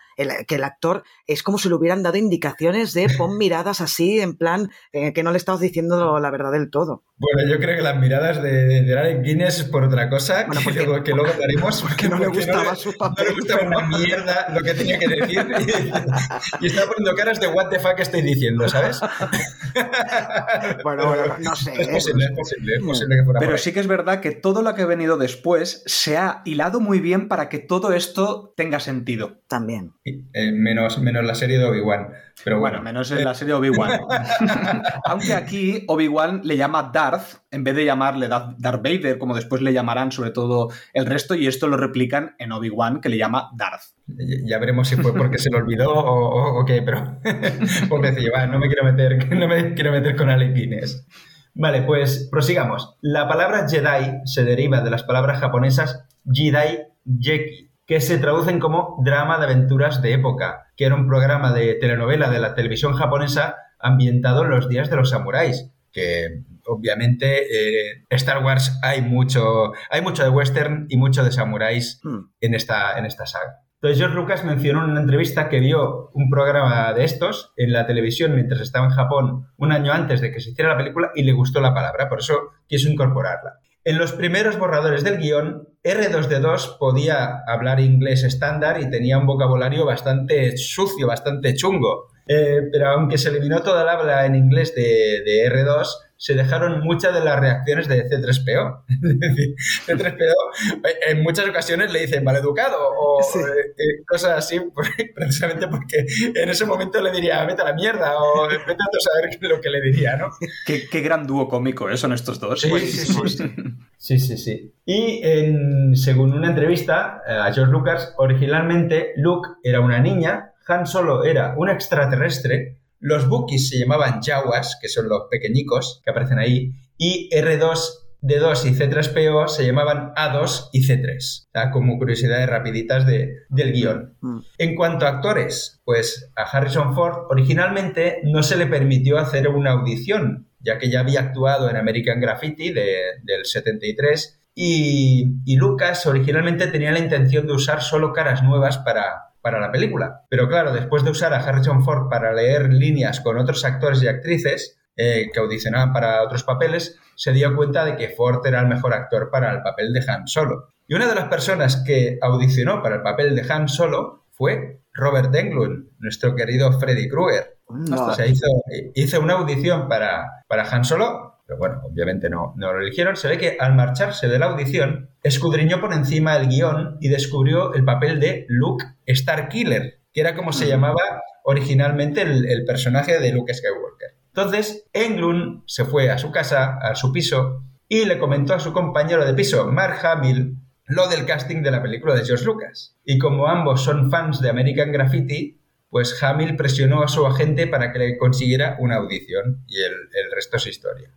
que el actor es como si le hubieran dado indicaciones de pon miradas así, en plan eh, que no le estamos diciendo la verdad del todo.
Bueno, yo creo que las miradas de, de Alec Guinness es por otra cosa, que, luego, que luego daremos.
Porque no le gustaba su papel.
No le gustaba una mierda lo que tenía que decir. Y, estaba poniendo caras de what the fuck estoy diciendo, ¿sabes?
bueno, bueno, no sé.
Es posible, es posible, es posible que fuera
Pero sí que es verdad que todo lo que ha venido después se ha hilado muy bien para que todo esto tenga sentido.
También.
Eh, menos, menos la serie de Obi-Wan. Pero bueno,
menos en la serie Obi-Wan. Aunque aquí Obi-Wan le llama Darth, en vez de llamarle Darth Vader, como después le llamarán sobre todo el resto, y esto lo replican en Obi-Wan, que le llama Darth.
Ya veremos si fue porque se lo olvidó o, qué, pero decir, no me quiero meter, no me quiero meter con Alec Guinness. Vale, pues prosigamos. La palabra Jedi se deriva de las palabras japonesas Jedi Jeki, que se traducen como drama de aventuras de época, que era un programa de telenovela de la televisión japonesa ambientado en los días de los samuráis, que obviamente eh, Star Wars hay mucho, hay mucho de western y mucho de samuráis hmm. en, esta, en esta saga. Entonces George Lucas mencionó en una entrevista que vio un programa de estos en la televisión mientras estaba en Japón un año antes de que se hiciera la película y le gustó la palabra, por eso quiso incorporarla. En los primeros borradores del guion, R2D2 podía hablar inglés estándar y tenía un vocabulario bastante sucio, bastante chungo. Eh, pero aunque se eliminó toda el habla en inglés de, de R2, se dejaron muchas de las reacciones de C3PO. Es decir, C3PO en muchas ocasiones le dicen maleducado o eh, eh, cosas así, precisamente porque en ese momento le diría vete a la mierda o vete a saber lo que le diría, ¿no?
Qué, gran dúo cómico ¿eh? son estos dos.
Sí, sí, sí, sí. Y según una entrevista a George Lucas, originalmente Luke era una niña, Han Solo era un extraterrestre los Bookies se llamaban Jawas, que son los pequeñicos que aparecen ahí, y R2, D2 y C3PO se llamaban A2 y C3, como curiosidades rapiditas de, del guion. Mm. En cuanto a actores, pues a Harrison Ford originalmente no se le permitió hacer una audición, ya que ya había actuado en American Graffiti del 73 y, y Lucas originalmente tenía la intención de usar solo caras nuevas para, para la película. Pero claro, después de usar a Harrison Ford para leer líneas con otros actores y actrices eh, que audicionaban para otros papeles, se dio cuenta de que Ford era el mejor actor para el papel de Han Solo. Y una de las personas que audicionó para el papel de Han Solo fue Robert Englund, nuestro querido Freddy Krueger. O sea, hizo, hizo, una audición para, para Han Solo pero bueno, obviamente no, no lo eligieron. Se ve que al marcharse de la audición, escudriñó por encima el guion y descubrió el papel de Luke Starkiller, que era como se llamaba originalmente el, personaje de Luke Skywalker. Entonces, Englund se fue a su casa, a su piso, y le comentó a su compañero de piso, Mark Hamill, lo del casting de la película de George Lucas. Y como ambos son fans de American Graffiti, pues Hamill presionó a su agente para que le consiguiera una audición y el, resto es historia.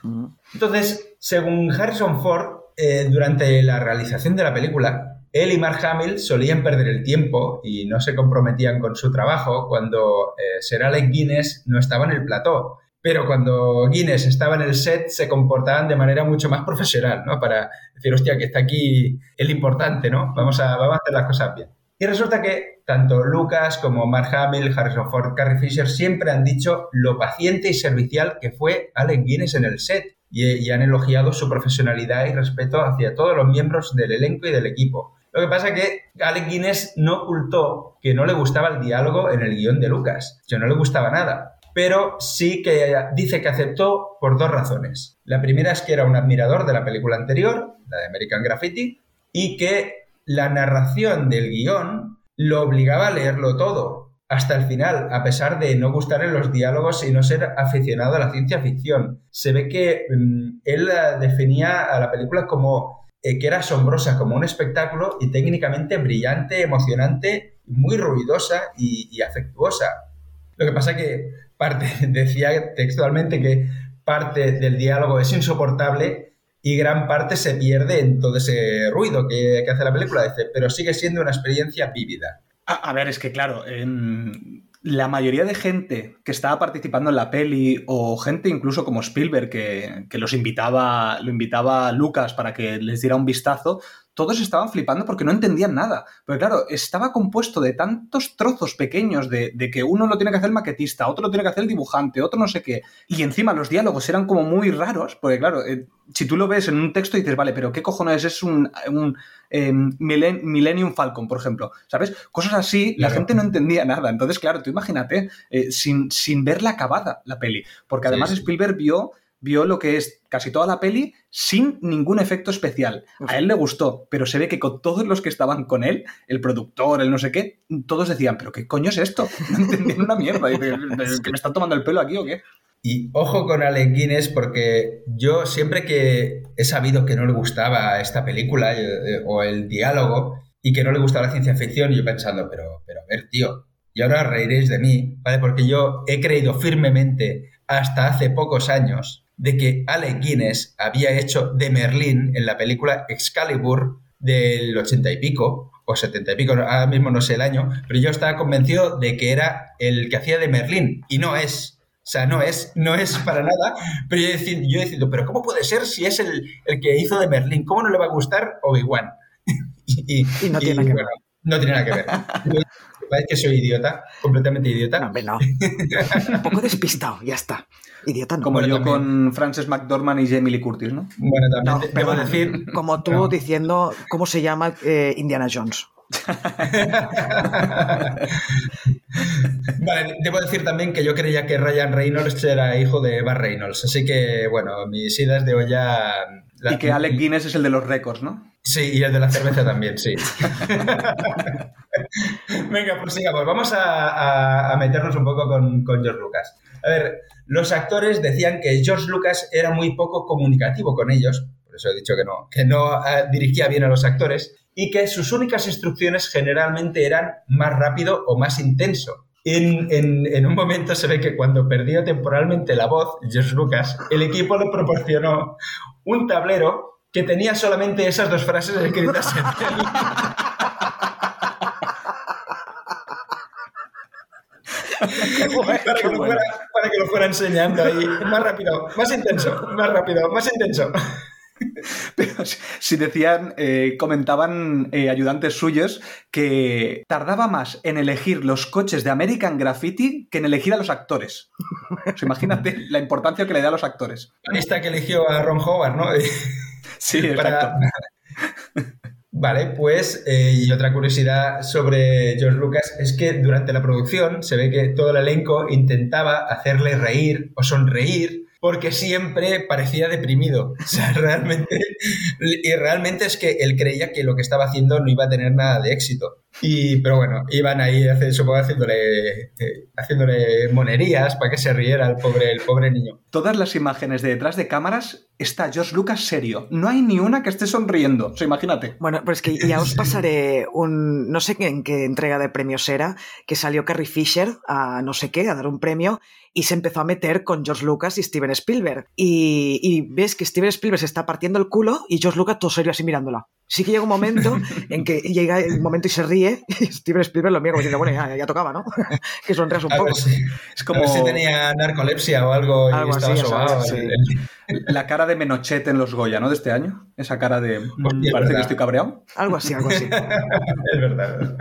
Entonces, según Harrison Ford, eh, durante la realización de la película, él y Mark Hamill solían perder el tiempo y no se comprometían con su trabajo cuando eh, Sir Alec Guinness no estaba en el plató. Pero cuando Guinness estaba en el set, se comportaban de manera mucho más profesional, ¿no? Para decir, hostia, que está aquí el importante, ¿no? Vamos a, vamos a hacer las cosas bien. Y resulta que tanto Lucas como Mark Hamill, Harrison Ford, Carrie Fisher siempre han dicho lo paciente y servicial que fue Alec Guinness en el set y, han elogiado su profesionalidad y respeto hacia todos los miembros del elenco y del equipo. Lo que pasa es que Alec Guinness no ocultó que no le gustaba el diálogo en el guion de Lucas, que no le gustaba nada pero sí que dice que aceptó por dos razones. La primera es que era un admirador de la película anterior, la de American Graffiti, y que la narración del guion lo obligaba a leerlo todo, hasta el final, a pesar de no gustarle los diálogos y no ser aficionado a la ciencia ficción. Se ve que mm, él definía a la película como eh, que era asombrosa, como un espectáculo y técnicamente brillante, emocionante, muy ruidosa y, y afectuosa. Lo que pasa que parte, decía textualmente que parte del diálogo es insoportable y gran parte se pierde en todo ese ruido que, hace la película, dice, pero sigue siendo una experiencia vívida.
A, ver, es que claro, la mayoría de gente que estaba participando en la peli o gente incluso como Spielberg que, que los invitaba, lo invitaba a Lucas para que les diera un vistazo, todos estaban flipando porque no entendían nada. Pero claro, estaba compuesto de tantos trozos pequeños de, que uno lo tiene que hacer el maquetista, otro lo tiene que hacer el dibujante, otro no sé qué. Y encima los diálogos eran como muy raros, porque claro, eh, si tú lo ves en un texto y dices, vale, pero ¿qué cojones es un, un em, Millennium Falcon, por ejemplo? ¿Sabes? Cosas así, la gente no entendía nada. Entonces, claro, tú imagínate, eh, sin, sin verla acabada la peli. Porque además Spielberg vio vio lo que es casi toda la peli sin ningún efecto especial. A él le gustó, pero se ve que con todos los que estaban con él, el productor, el no sé qué, todos decían, pero ¿qué coño es esto? No entendían una mierda. ¿Que me están tomando el pelo aquí o qué?
Y ojo con Alec Guinness porque yo siempre que he sabido que no le gustaba esta película eh, o el diálogo y que no le gustaba la ciencia ficción, yo pensando, pero, pero a ver, tío, y ahora reiréis de mí, ¿vale? Porque yo he creído firmemente hasta hace pocos años de que Alec Guinness había hecho de Merlín en la película Excalibur del ochenta y pico, o setenta y pico, ahora mismo no sé el año, pero yo estaba convencido de que era el que hacía de Merlín, y no es. O sea, no es, no es para nada. Pero yo he decidido, pero ¿cómo puede ser si es el, que hizo de Merlín? ¿Cómo no le va a gustar Obi-Wan?
y, no tiene nada que ver.
No tiene nada que ver. ¿Parece que soy idiota? Completamente idiota.
No, no. Un poco despistado, ya está. Idiota no.
Como yo con Frances McDormand y Jamie Lee Curtis, ¿no?
Bueno, también debo decir...
Como tú diciendo cómo se llama eh, Indiana Jones.
vale, debo decir también que yo creía que Ryan Reynolds era hijo de Bar Reynolds, así que, bueno, mis idas de olla...
Y que Alec Guinness es el de los récords, ¿no?
Sí, y el de la cerveza también, sí. Venga, pues sigamos. Vamos a, meternos un poco con, George Lucas. A ver, los actores decían que George Lucas era muy poco comunicativo con ellos, por eso he dicho que no, que no eh, dirigía bien a los actores, y que sus únicas instrucciones generalmente eran más rápido o más intenso. En, en, un momento se ve que cuando perdió temporalmente la voz, George Lucas, el equipo le proporcionó un tablero que tenía solamente esas dos frases escritas en él. para, que lo fuera, enseñando ahí. Más rápido, más intenso, más rápido, más intenso.
Pero si decían, eh, comentaban eh, ayudantes suyos que tardaba más en elegir los coches de American Graffiti que en elegir a los actores. imagínate la importancia que le da a los actores.
Esta que eligió a Ron Howard, ¿no?
Sí, exacto.
Vale, pues, eh, y otra curiosidad sobre George Lucas es que durante la producción se ve que todo el elenco intentaba hacerle reír o sonreír porque siempre parecía deprimido. O sea, realmente, y realmente es que él creía que lo que estaba haciendo no iba a tener nada de éxito. Y, pero bueno, iban ahí, supongo, haciéndole, eh, haciéndole monerías para que se riera el pobre, el pobre niño.
Todas las imágenes de detrás de cámaras está George Lucas serio. No hay ni una que esté sonriendo. O sea, imagínate.
Bueno, pues que ya os pasaré un. No sé en qué entrega de premios era, que salió Carrie Fisher a no sé qué, a dar un premio, y se empezó a meter con George Lucas y Steven Spielberg. Y, ves que Steven Spielberg se está partiendo el culo y George Lucas todo serio así mirándola. Sí que llega un momento en que llega el momento y se ríe, y Steven Spielberg lo mira como diciendo, bueno, ya, tocaba, ¿no? que sonreas un poco.
es como... A ver si tenía narcolepsia o algo, y estaba sobado.
La cara de Menochet en los Goya, ¿no? De este año. Esa cara de. Mm, parece que estoy cabreado.
Algo así, algo así.
es verdad.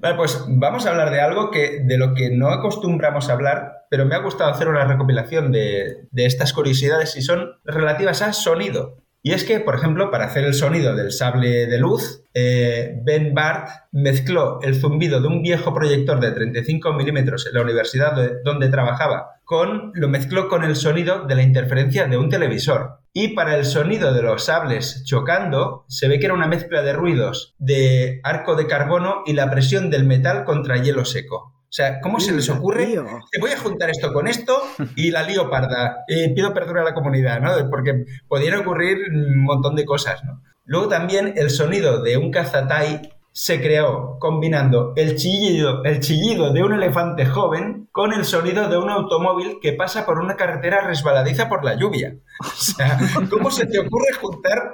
Vale, pues vamos a hablar de algo que, de lo que no acostumbramos a hablar, pero me ha gustado hacer una recopilación de, de estas curiosidades y son relativas a sonido. Y es que, por ejemplo, para hacer el sonido del sable de luz, eh, Ben Bart mezcló el zumbido de un viejo proyector de 35 milímetros en la universidad donde trabajaba con, lo mezcló con el sonido de la interferencia de un televisor. Y para el sonido de los sables chocando, se ve que era una mezcla de ruidos de arco de carbono y la presión del metal contra hielo seco. O sea, ¿cómo se les ocurre? Te voy a juntar esto con esto y la lío parda. Y pido perdón a la comunidad, ¿no? Porque podrían ocurrir un montón de cosas, ¿no? Luego también el sonido de un cazatai se creó combinando el chillido, el chillido de un elefante joven con el sonido de un automóvil que pasa por una carretera resbaladiza por la lluvia. O sea, ¿cómo se te ocurre juntar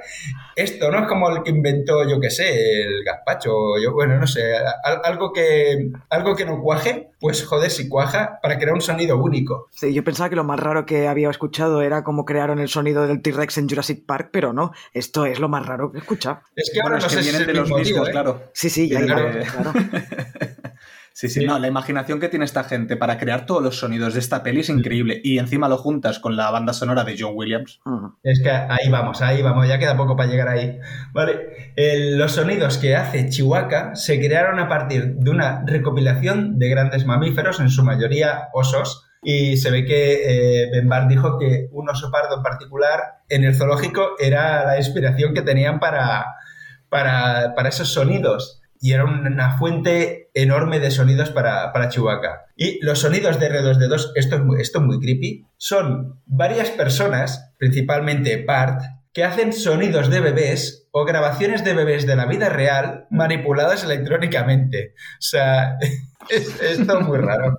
esto? ¿No es como el que inventó, yo qué sé, el gazpacho? Yo, bueno, no sé, algo que, algo que no cuaje, pues joder, si cuaja para crear un sonido único.
Sí, yo pensaba que lo más raro que había escuchado era cómo crearon el sonido del T-Rex en Jurassic Park, pero no, esto es lo más raro que he escuchado.
Es que ahora no sé si es de los mismos, ¿eh? claro.
Sí, sí, ya, claro. claro.
Sí, sí, no, la imaginación que tiene esta gente para crear todos los sonidos de esta peli es increíble. Y encima lo juntas con la banda sonora de John Williams.
Es que ahí vamos, ahí vamos, ya queda poco para llegar ahí. Vale, los sonidos que hace Chihuahua se crearon a partir de una recopilación de grandes mamíferos, en su mayoría osos. Y se ve que eh, Ben Bar dijo que un oso pardo en particular en el zoológico era la inspiración que tenían para, para, para esos sonidos y era una fuente enorme de sonidos para, para Chewbacca. Y los sonidos de R2D2, esto es, muy, esto es muy creepy, son varias personas, principalmente Bart, que hacen sonidos de bebés o grabaciones de bebés de la vida real manipuladas electrónicamente. O sea, es, esto es muy raro.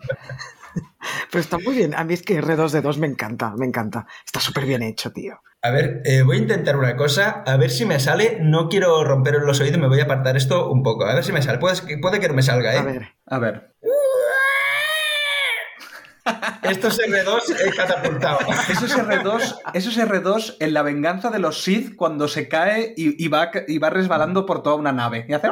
Pero está muy bien. A mí es que R2D2 me encanta, me encanta. Está súper bien hecho, tío.
A ver, eh, voy a intentar una cosa, a ver si me sale. No quiero romper los oídos, me voy a apartar esto un poco. A ver si me sale. Puede, puede que no me salga, ¿eh?
A ver.
A ver.
Esto es R2 catapultado.
Eso es R2, eso es R2 en la venganza de los Sith cuando se cae y, va, y va resbalando por toda una nave. Y hace...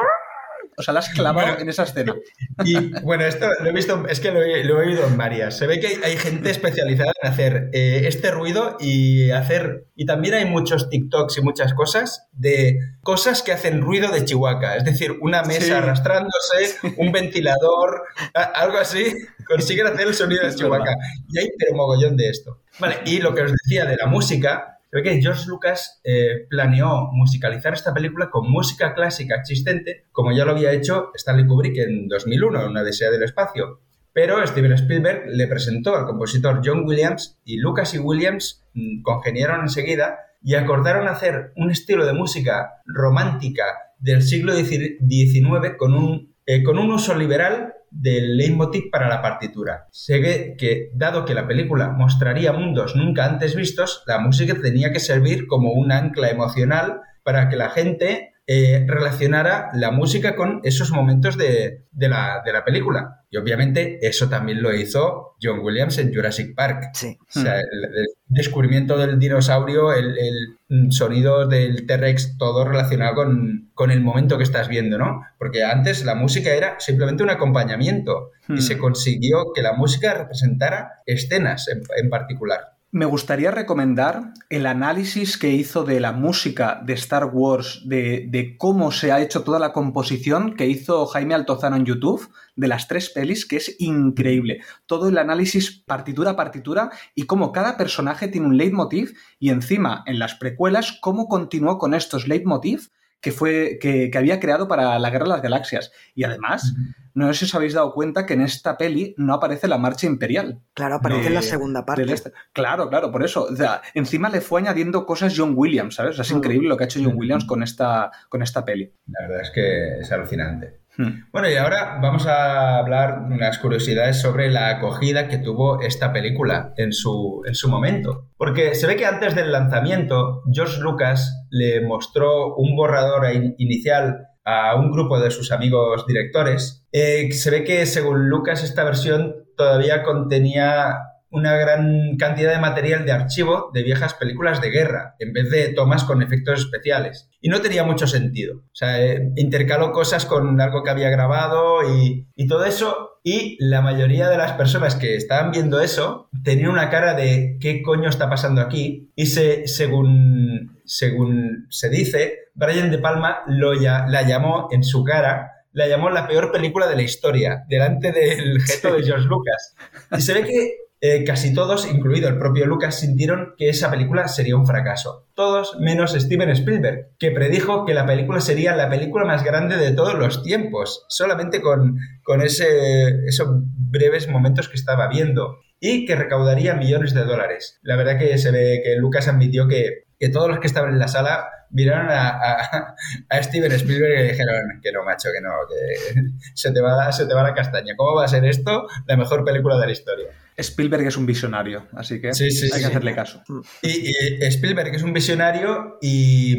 O sea, la has clavado en esa escena.
Y bueno, esto lo he visto, es que lo he, oído en varias. Se ve que hay, gente especializada en hacer eh, este ruido y hacer. Y también hay muchos TikToks y muchas cosas de cosas que hacen ruido de Chihuahua. Es decir, una mesa arrastrándose, un ventilador, algo así, consiguen hacer el sonido de Chihuahua. Y hay pero mogollón de esto. Vale, y lo que os decía de la música, Que George Lucas eh, planeó musicalizar esta película con música clásica existente, como ya lo había hecho Stanley Kubrick en 2001, en Una Desea del Espacio. Pero Steven Spielberg le presentó al compositor John Williams y Lucas y Williams mm, congeniaron enseguida y acordaron hacer un estilo de música romántica del siglo XIX con un, eh, con un uso liberal del leitmotiv para la partitura. Se ve que, dado que la película mostraría mundos nunca antes vistos, la música tenía que servir como un ancla emocional para que la gente eh, relacionara la música con esos momentos de, la, película. Y obviamente eso también lo hizo John Williams en Jurassic Park.
Sí.
O sea, el, descubrimiento del dinosaurio, el, sonido del T-Rex, todo relacionado con, el momento que estás viendo, ¿no? Porque antes la música era simplemente un acompañamiento y se hmm. consiguió que la música representara escenas en particular.
Me gustaría recomendar el análisis que hizo de la música de Star Wars, de, cómo se ha hecho toda la composición que hizo Jaime Altozano en YouTube de las tres pelis, que es increíble. Todo el análisis partitura a partitura y cómo cada personaje tiene un leitmotiv y encima en las precuelas cómo continuó con estos leitmotiv que, fue, que, había creado para la Guerra de las Galaxias. Y además, no sé si os habéis dado cuenta que en esta peli no aparece la marcha imperial.
Claro, aparece en la segunda parte.
Este. Claro, claro, por eso. O sea, encima le fue añadiendo cosas John Williams, ¿sabes? es increíble lo que ha hecho John Williams con esta, con esta peli.
La verdad es que es alucinante. Hmm. Bueno, y ahora vamos a hablar unas curiosidades sobre la acogida que tuvo esta película en su, en su momento. Porque se ve que antes del lanzamiento, George Lucas le mostró un borrador inicial a un grupo de sus amigos directores. Eh, se ve que según Lucas esta versión todavía contenía una gran cantidad de material de archivo de viejas películas de guerra, en vez de tomas con efectos especiales. Y no tenía mucho sentido. O sea, eh, intercaló cosas con algo que había grabado y, y todo eso. Y la mayoría de las personas que estaban viendo eso tenían una cara de ¿qué coño está pasando aquí? Y se, según, según se dice, Brian De Palma lo, ya, la llamó en su cara la llamó la peor película de la historia, delante del gesto de George Lucas. Y se ve que eh, casi todos, incluido el propio Lucas, sintieron que esa película sería un fracaso. Todos menos Steven Spielberg, que predijo que la película sería la película más grande de todos los tiempos, solamente con, con ese, esos breves momentos que estaba viendo, y que recaudaría millones de dólares. La verdad que se ve que Lucas admitió que, que todos los que estaban en la sala miraron a, Steven Spielberg y le dijeron que no, macho, que no, que se te, va, se te va la castaña. ¿Cómo va a ser esto la mejor película de la historia?
Spielberg es un visionario, así que hay que hacerle caso.
Y, Spielberg es un visionario y,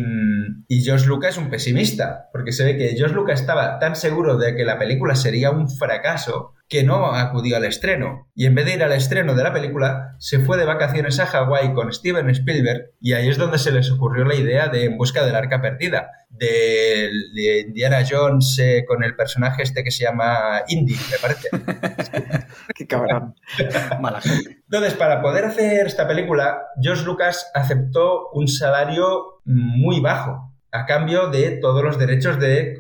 y George Lucas es un pesimista, porque se ve que George Lucas estaba tan seguro de que la película sería un fracaso que no acudió al estreno. Y en vez de ir al estreno de la película, se fue de vacaciones a Hawái con Steven Spielberg y ahí es donde se les ocurrió la idea de En busca del arca perdida, de, Indiana Jones eh, con el personaje este que se llama Indy, me parece.
Qué cabrón.
Mala gente.
Entonces, para poder hacer esta película, George Lucas aceptó un salario muy bajo, a cambio de todos los derechos de,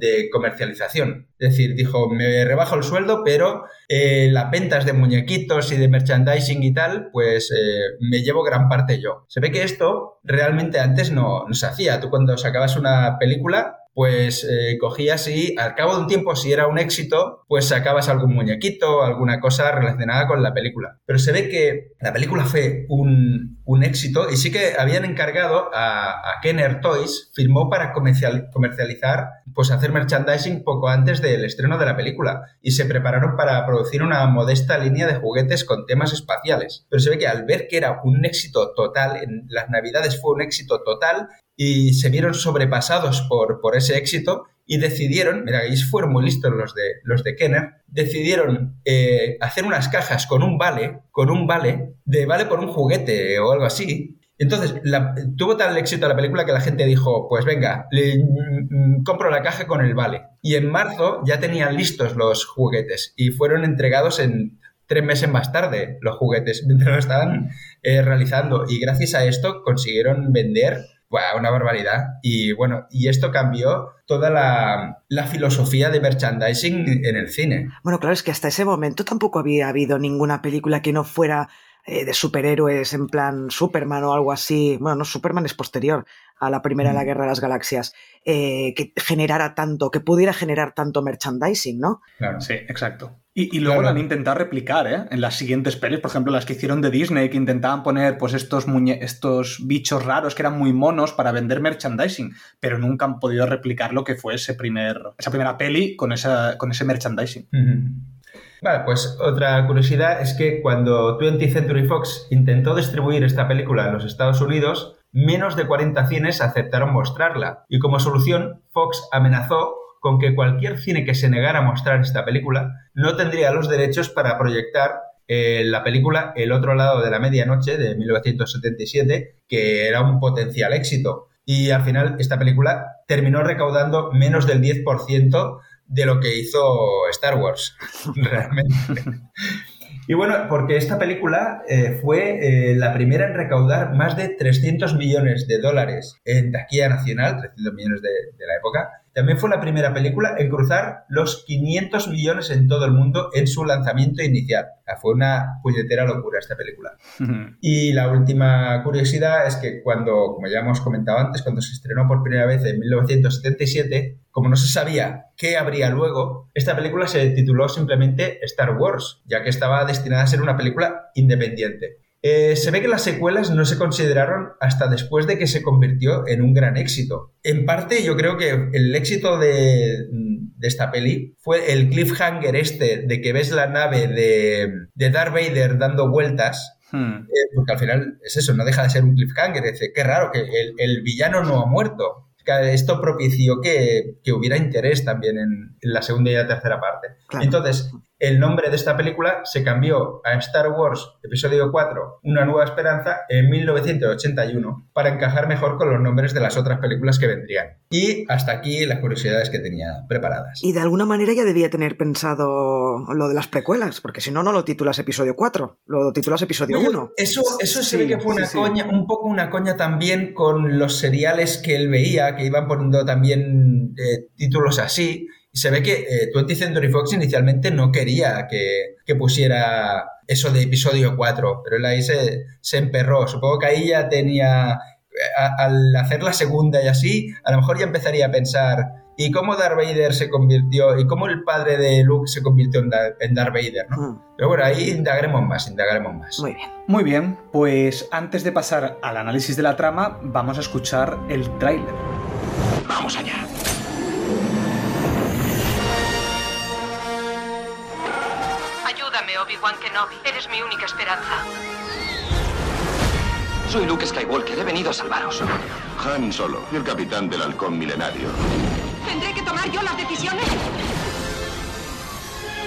eh, comercialización. Es decir, dijo, me rebajo el sueldo, pero eh, las ventas de muñequitos y de merchandising y tal, pues eh, me llevo gran parte yo. Se ve que esto realmente antes no, no se hacía. Tú cuando sacabas una película, pues eh, cogías y al cabo de un tiempo, si era un éxito, pues sacabas algún muñequito, alguna cosa relacionada con la película. Pero se ve que la película fue un, éxito y sí que habían encargado a Kenner Toys, firmó para comercializar, pues hacer merchandising poco antes del estreno de la película y se prepararon para producir una modesta línea de juguetes con temas espaciales. Pero se ve que al ver que era un éxito total, en las navidades fue un éxito total, y se vieron sobrepasados por, por ese éxito y decidieron, mira, ahí fueron muy listos los de, los de Kenner, decidieron eh, hacer unas cajas con un vale, con un vale, de vale por un juguete o algo así. Entonces, tuvo tal éxito la película que la gente dijo, pues venga, mm, mm, compro la caja con el vale. Y en marzo ya tenían listos los juguetes y fueron entregados en tres meses más tarde los juguetes, mientras lo estaban eh, realizando. Y gracias a esto consiguieron vender una barbaridad. Y bueno, y esto cambió toda la, filosofía de merchandising en el cine.
Bueno, claro, es que hasta ese momento tampoco había habido ninguna película que no fuera eh, de superhéroes en plan Superman o algo así. Bueno, no, Superman es posterior a la primera de la Guerra de las Galaxias. Eh, que generara tanto, que pudiera generar tanto merchandising, ¿no?
Claro, sí, exacto. Y, luego lo han intentado replicar, ¿eh? En las siguientes pelis, por ejemplo, las que hicieron de Disney, que intentaban poner pues estos, estos bichos raros que eran muy monos para vender merchandising, pero nunca han podido replicar lo que fue ese primer, esa primera peli con, esa, con ese merchandising.
Vale, pues otra curiosidad es que cuando 20th Century Fox intentó distribuir esta película en los Estados Unidos, menos de 40 cines aceptaron mostrarla. Y como solución, Fox amenazó con que cualquier cine que se negara a mostrar esta película no tendría los derechos para proyectar eh, la película El otro lado de la medianoche de 1977, que era un potencial éxito. Y al final esta película terminó recaudando menos del 10% de lo que hizo Star Wars, realmente. Y bueno, porque esta película eh, fue eh, la primera en recaudar más de 300 millones de dólares en taquilla nacional, 300 millones de, de la época, también fue la primera película en cruzar los 500 millones en todo el mundo en su lanzamiento inicial. Fue una puñetera locura esta película. y la última curiosidad es que cuando, como ya hemos comentado antes, cuando se estrenó por primera vez en 1977, como no se sabía qué habría luego, esta película se tituló simplemente Star Wars, ya que estaba destinada a ser una película independiente. Eh, se ve que las secuelas no se consideraron hasta después de que se convirtió en un gran éxito. En parte, yo creo que el éxito de, esta peli fue el cliffhanger este de que ves la nave de, de Darth Vader dando vueltas. Hmm. Eh, porque al final es eso, no deja de ser un cliffhanger. Dice, qué raro que el, villano no ha muerto esto propició que, hubiera interés también en, la segunda y la tercera parte. Entonces, el nombre de esta película se cambió a Star Wars Episodio 4, Una nueva esperanza, en 1981, para encajar mejor con los nombres de las otras películas que vendrían. Y hasta aquí las curiosidades que tenía preparadas.
Y de alguna manera ya debía tener pensado lo de las precuelas, porque si no, no lo titulas Episodio 4, lo titulas Episodio 1.
Eso, eso se ve que fue una coña, un poco una coña también con los seriales que él veía, que iban poniendo también eh, títulos así. Y se ve que eh, 20th Century Fox inicialmente no quería que, que, pusiera eso de episodio 4, pero él ahí se, se emperró. Supongo que ahí ya tenía, a, al hacer la segunda y así, a lo mejor ya empezaría a pensar, ¿y cómo Darth Vader se convirtió, y cómo el padre de Luke se convirtió en Darth Vader, ¿no? Mm. Pero bueno, ahí indagaremos más, indagaremos más.
Muy bien.
Muy bien, pues antes de pasar al análisis de la trama, vamos a escuchar el tráiler.
Vamos allá.
Obi-Wan Kenobi. Eres mi única esperanza.
Soy Luke Skywalker. He venido a salvaros.
Han Solo, el capitán del halcón milenario.
¿Tendré que tomar yo las decisiones?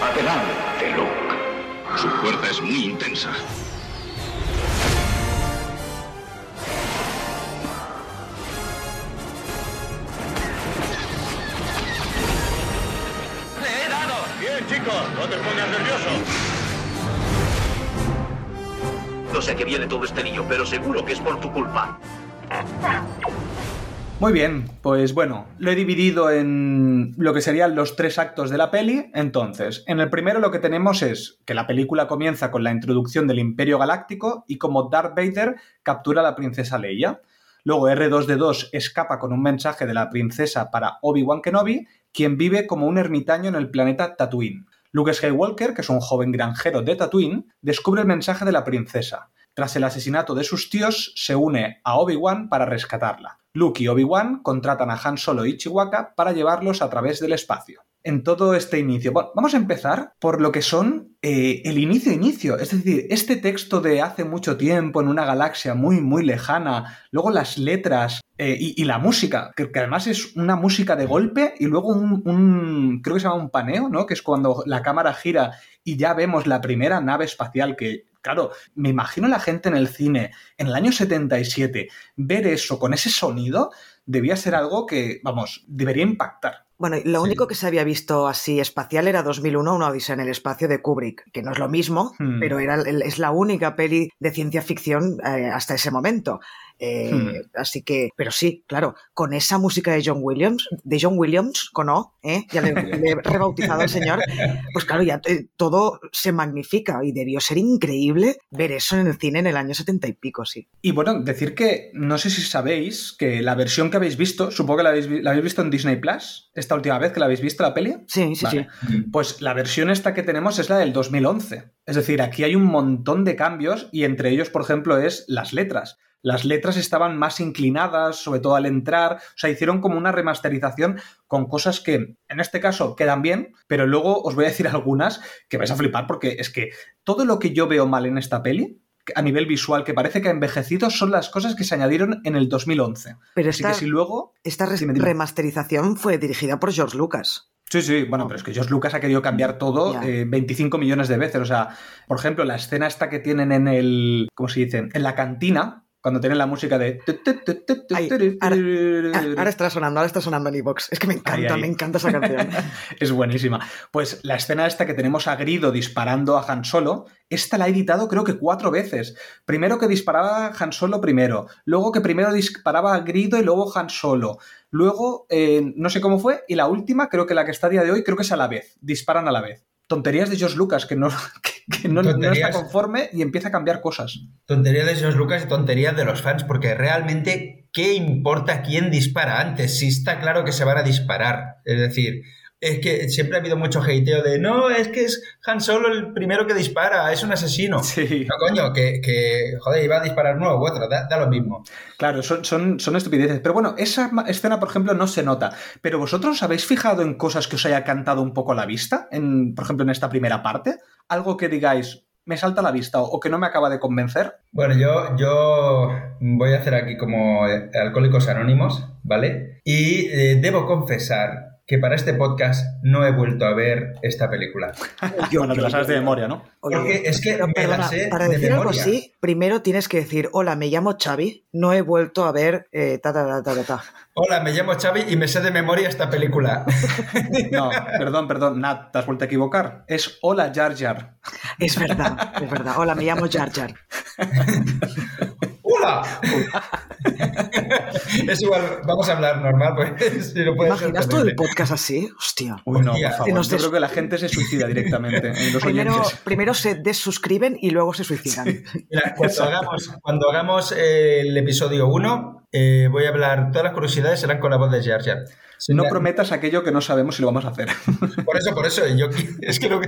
Adelante, Luke.
Su fuerza es muy intensa.
¡Le he dado!
Bien, chicos, no te pongas nervioso.
No sé qué viene todo este lío, pero seguro que es por tu culpa.
Muy bien, pues bueno, lo he dividido en lo que serían los tres actos de la peli. Entonces, en el primero lo que tenemos es que la película comienza con la introducción del Imperio Galáctico y como Darth Vader captura a la princesa Leia. Luego R2D2 escapa con un mensaje de la princesa para Obi-Wan Kenobi, quien vive como un ermitaño en el planeta Tatooine. Luke Skywalker, que es un joven granjero de Tatooine, descubre el mensaje de la princesa. Tras el asesinato de sus tíos, se une a Obi-Wan para rescatarla. Luke y Obi-Wan contratan a Han Solo y Chihuahua para llevarlos a través del espacio. En todo este inicio. Bueno, vamos a empezar por lo que son eh, el inicio-inicio. Es decir, este texto de hace mucho tiempo en una galaxia muy, muy lejana, luego las letras eh, y, la música, que, que, además es una música de golpe y luego un, un, creo que se llama un paneo, ¿no? Que es cuando la cámara gira y ya vemos la primera nave espacial que Claro, me imagino la gente en el cine en el año 77 ver eso con ese sonido debía ser algo que, vamos, debería impactar.
Bueno, lo sí. único que se había visto así espacial era 2001, una odisea en el espacio de Kubrick, que no es lo mismo, hmm. pero era, es la única peli de ciencia ficción eh, hasta ese momento. Eh, hmm. Así que, pero sí, claro, con esa música de John Williams, de John Williams, con O, ¿eh? ya le, le, he rebautizado al señor, pues claro, ya eh, todo se magnifica y debió ser increíble ver eso en el cine en el año setenta y pico, sí.
Y bueno, decir que no sé si sabéis que la versión que habéis visto, supongo que la habéis, la habéis visto en Disney Plus, esta última vez que la habéis visto la peli.
Sí, sí, vale.
sí. Pues la versión esta que tenemos es la del 2011. Es decir, aquí hay un montón de cambios y entre ellos, por ejemplo, es las letras las letras estaban más inclinadas, sobre todo al entrar, o sea, hicieron como una remasterización con cosas que en este caso quedan bien, pero luego os voy a decir algunas que vais a flipar porque es que todo lo que yo veo mal en esta peli, a nivel visual que parece que ha envejecido son las cosas que se añadieron en el 2011.
Pero esta,
Así que si luego...
esta re remasterización fue dirigida por George Lucas.
Sí, sí, bueno, pero es que George Lucas ha querido cambiar todo eh, 25 millones de veces. O sea, por ejemplo, la escena esta que tienen en el. ¿Cómo se dice? En la cantina, cuando tienen la música de.
Ahora, ahora, está sonando, ahora está sonando en Evox. Es que me encanta, ahí, ahí. me encanta esa canción.
es buenísima. Pues la escena esta que tenemos a Grido disparando a Han Solo, esta la he editado creo que cuatro veces. Primero que disparaba a Han Solo primero, luego que primero disparaba a Grido y luego Han Solo. Luego, eh, no sé cómo fue, y la última, creo que la que está a día de hoy, creo que es a la vez. Disparan a la vez tonterías de George Lucas que no, que, que no, no, está conforme y empieza a cambiar cosas.
Tonterías de George Lucas y tonterías de los fans, porque realmente, ¿qué importa quién dispara antes? Si está claro que se van a disparar. Es decir, es que siempre ha habido mucho hateo de no, es que es Han Solo el primero que dispara, es un asesino.
Sí.
No, coño, que, que joder, iba a disparar uno u otro, da, da lo mismo.
Claro, son, son, son, estupideces. Pero bueno, esa escena, por ejemplo, no se nota. Pero vosotros habéis fijado en cosas que os haya cantado un poco a la vista, en, por ejemplo, en esta primera parte. Algo que digáis, me salta a la vista o que no me acaba de convencer?
Bueno, yo, yo voy a hacer aquí como Alcohólicos Anónimos, ¿vale? Y eh, debo confesar que para este podcast no he vuelto a ver esta película.
Yo, bueno, te la sabes de memoria, ¿no?
Porque es que me
perdona,
la sé
para
de
decir algo así, primero tienes que decir, hola, me llamo Xavi, no he vuelto a ver eh, ta, ta, ta, ta, ta, ta.
Hola, me llamo Xavi y me sé de memoria esta película.
No, perdón, perdón, Nat, te has vuelto a equivocar. Es Hola Jar Jar.
Es verdad, es verdad. Hola, me llamo Jar Jar.
¡Hola! es igual, vamos a hablar normal, pues si no
¿Te
puede ser
imaginas todo el podcast así? Hostia.
Uy, no,
Hostia,
por favor.
nos
Yo
des-
creo que la gente se suicida directamente. los
Primero, primero se desuscriben y luego se suicidan.
Mira, cuando hagamos, cuando hagamos el episodio 1, eh, voy a hablar, todas las curiosidades serán con la voz de Jar Jar. Sin
No prometas aquello que no sabemos si lo vamos a hacer.
Por eso, por eso, yo es que no,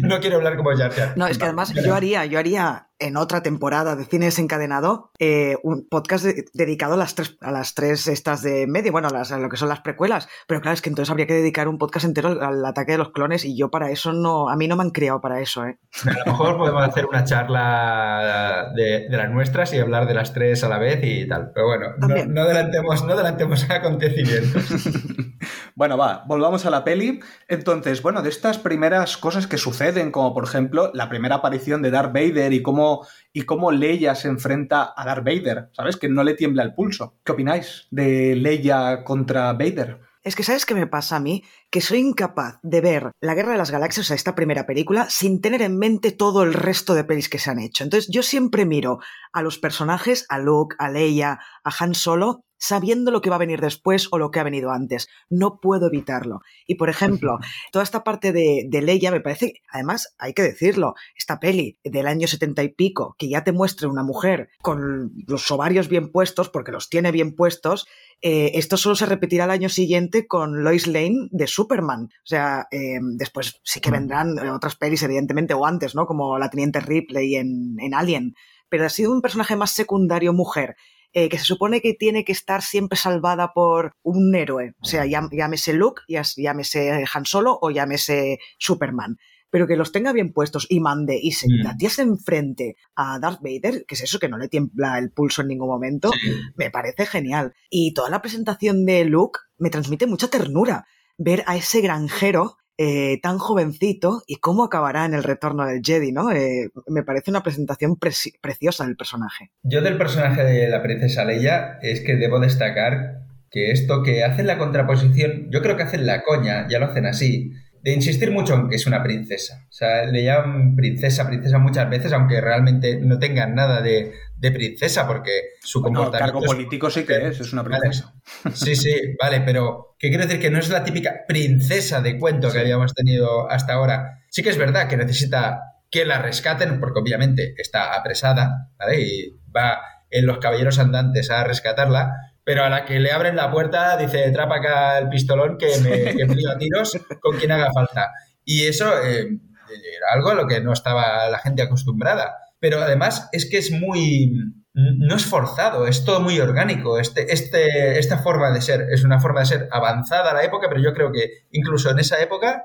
no quiero hablar como Jar Jar.
No, es que además yo haría, yo haría en otra temporada de Cine Desencadenado eh, un podcast de- dedicado a las tres, a las tres estas de medio, bueno, a, las- a lo que son las precuelas. Pero claro, es que entonces habría que dedicar un podcast entero al, al ataque de los clones y yo para eso no, a mí no me han criado para eso, ¿eh?
A lo mejor podemos hacer una charla de, de las nuestras y hablar de las tres a la vez y tal. Pero bueno, no adelantemos, no adelantemos acontecimientos.
Bueno, va, volvamos a la peli. Entonces, bueno, de estas primeras cosas que suceden, como por ejemplo la primera aparición de Darth Vader y cómo, y cómo Leia se enfrenta a Darth Vader, ¿sabes? Que no le tiembla el pulso. ¿Qué opináis de Leia contra Vader?
Es que, ¿sabes qué me pasa a mí? Que soy incapaz de ver La Guerra de las Galaxias, o sea, esta primera película, sin tener en mente todo el resto de pelis que se han hecho. Entonces, yo siempre miro a los personajes, a Luke, a Leia, a Han Solo, sabiendo lo que va a venir después o lo que ha venido antes. No puedo evitarlo. Y, por ejemplo, toda esta parte de, de Leia me parece, además, hay que decirlo, esta peli del año setenta y pico, que ya te muestre una mujer con los ovarios bien puestos, porque los tiene bien puestos, eh, esto solo se repetirá el año siguiente con Lois Lane de Superman. O sea, eh, después sí que vendrán eh, otras pelis, evidentemente, o antes, ¿no? Como la Teniente Ripley en, en Alien. Pero ha sido un personaje más secundario mujer. Eh, que se supone que tiene que estar siempre salvada por un héroe. O sea, llámese Luke, llámese Han Solo o llámese Superman. Pero que los tenga bien puestos y mande y se
Mm.
enfrente a Darth Vader, que es eso que no le tiembla el pulso en ningún momento, me parece genial. Y toda la presentación de Luke me transmite mucha ternura. Ver a ese granjero eh, tan jovencito y cómo acabará en el retorno del Jedi, ¿no? Eh, me parece una presentación preci- preciosa del personaje.
Yo del personaje de la princesa Leia es que debo destacar que esto que hacen la contraposición, yo creo que hacen la coña, ya lo hacen así, de insistir mucho en que es una princesa. O sea, le llaman princesa, princesa muchas veces, aunque realmente no tengan nada de, de princesa, porque su comportamiento...
cargo
es-
político sí que es, es una
Vale.
princesa.
Sí, sí, vale, pero ¿qué quiero decir? Que no es la típica princesa de cuento que habíamos tenido hasta ahora. Sí que es verdad que necesita que la rescaten, porque obviamente está apresada, ¿vale? Y va en los caballeros andantes a rescatarla, pero a la que le abren la puerta dice, trapa acá el pistolón que me, que me a tiros con quien haga falta. Y eso eh, era algo a lo que no estaba la gente acostumbrada. Pero además es que es muy... No es forzado, es todo muy orgánico. Este, este, esta forma de ser es una forma de ser avanzada a la época, pero yo creo que incluso en esa época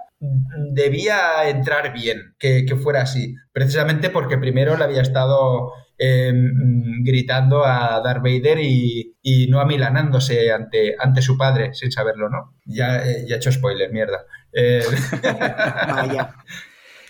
debía entrar bien que, que fuera así. Precisamente porque primero le había estado mm, gritando a Darth Vader y, y no amilanándose ante, ante su padre sin saberlo, ¿no? Ya, eh, ya he hecho spoiler, mierda. Eh,
Vaya.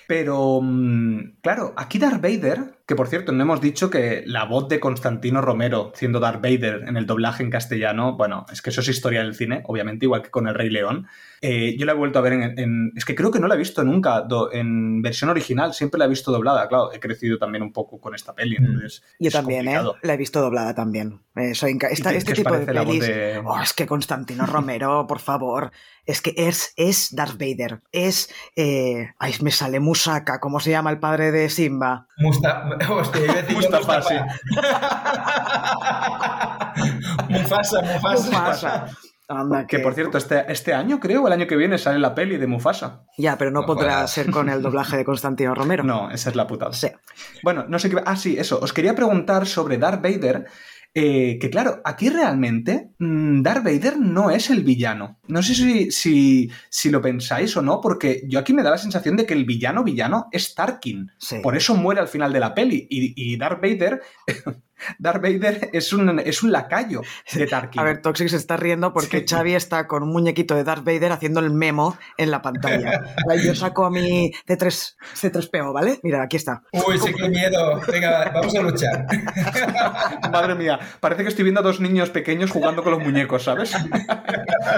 Pero, mm, claro, aquí Darth Vader, que por cierto no hemos dicho que la voz de Constantino Romero, siendo Darth Vader en el doblaje en castellano, bueno, es que eso es historia del cine, obviamente, igual que con El Rey León. Eh, yo la he vuelto a ver en, en- Es que creo que no la he visto nunca do- en versión original, siempre la he visto doblada. Claro, he crecido también un poco con esta peli, entonces.
Yo
es
también, ¿eh?
complicado.
La he visto doblada también. Eh, soy inca- esta-
qué-
este
qué os
tipo de
parece la voz
pelis.
de-
Oh, es que Constantino Romero, por favor. Es que es, es Darth Vader. Es. eh, Ay, me sale Musaka. ¿Cómo se llama el padre de Simba?
Musta- hostia, iba a decir yo
Mustafa,
Mufasa, Mufasa.
Mufasa. Anda,
Que por cierto, este, este año creo, o el año que viene, sale la peli de Mufasa.
Ya, pero no,
No
podrá ser con el doblaje de Constantino Romero.
No, esa es la putada.
Sí.
Bueno, no sé qué. Ah, sí, eso. Os quería preguntar sobre Darth Vader. Eh, que claro, aquí realmente mm, Darth Vader no es el villano. No sé si, si, si lo pensáis o no, porque yo aquí me da la sensación de que el villano villano es Tarkin.
Sí.
Por eso muere al final de la peli. Y, y Darth Vader Darth Vader es un, es un lacayo de Tarkin.
A ver, Toxic se está riendo porque
Sí.
Xavi está con un muñequito de Darth Vader haciendo el memo en la pantalla. Yo saco a mi C3, C3PO, ¿vale? Mira, aquí está.
Uy, sí, qué miedo. Venga, vamos a luchar.
Madre mía, parece que estoy viendo a dos niños pequeños jugando con los muñecos, ¿sabes?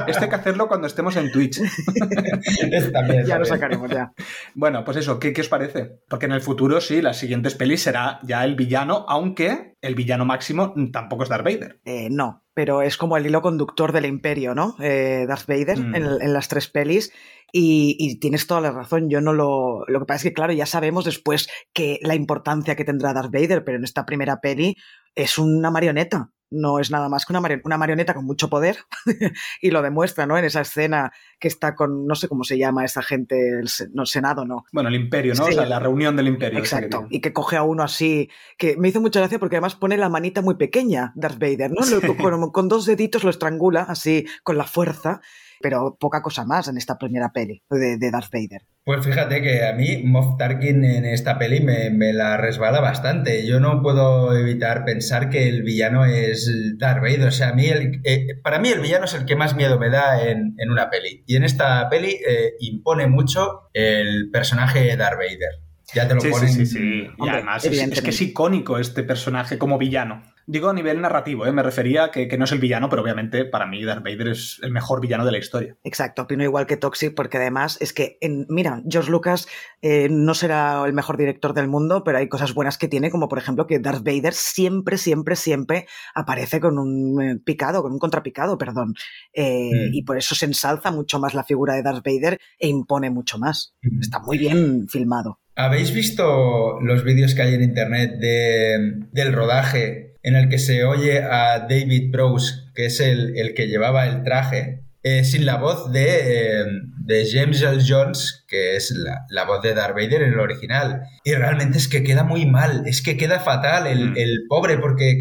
Esto hay que hacerlo cuando estemos en Twitch.
Bien,
Ya lo sacaremos, ya.
Bueno, pues eso, ¿qué, qué os parece? Porque en el futuro, sí, las siguientes pelis será ya el villano, aunque el villano máximo tampoco es Darth Vader.
Eh, no, pero es como el hilo conductor del imperio, ¿no? Eh, Darth Vader
Mm.
en, en las tres pelis. Y, y tienes toda la razón, yo no lo... Lo que pasa es que, claro, ya sabemos después que la importancia que tendrá Darth Vader, pero en esta primera peli es una marioneta. No es nada más que una, una marioneta con mucho poder y lo demuestra, ¿no? En esa escena que está con, no sé cómo se llama esa gente, el se- no, Senado, ¿no?
Bueno, el imperio, ¿no?
Sí.
O sea, la reunión del imperio. que
Exacto, y que coge a uno así, que me hizo mucha gracia porque además pone la manita muy pequeña, Darth Vader, ¿no? Lo- con, con dos deditos lo estrangula así con la fuerza, pero poca cosa más en esta primera peli de, de Darth Vader.
Pues fíjate que a mí Moff Tarkin en esta peli me, me la resbala bastante. Yo no puedo evitar pensar que el villano es Darth Vader. O sea, a mí el- eh, para mí el villano es el que más miedo me da en, en una peli. Y en esta peli eh, impone mucho el personaje de Darth Vader. Ya te lo
Sí,
ponen.
sí, sí, sí. Y
Hombre,
además es, es que
evidentemente.
es icónico este personaje como villano. Digo a nivel narrativo, ¿eh? me refería a que, que no es el villano, pero obviamente para mí Darth Vader es el mejor villano de la historia.
Exacto, opino igual que Toxic porque además es que, en, mira, George Lucas eh, no será el mejor director del mundo, pero hay cosas buenas que tiene, como por ejemplo que Darth Vader siempre, siempre, siempre aparece con un eh, picado, con un contrapicado, perdón. Eh,
Mm.
Y por eso se ensalza mucho más la figura de Darth Vader e impone mucho más.
Mm.
Está muy bien filmado.
¿Habéis visto los vídeos que hay en internet de- del rodaje en el que se oye a David Prowse, que es el, el que llevaba el traje, eh, sin la voz de, eh, de James Earl Jones, que es la, la voz de Darth Vader en el original? Y realmente es que queda muy mal, es que queda fatal el,
Mm.
el pobre, porque eh,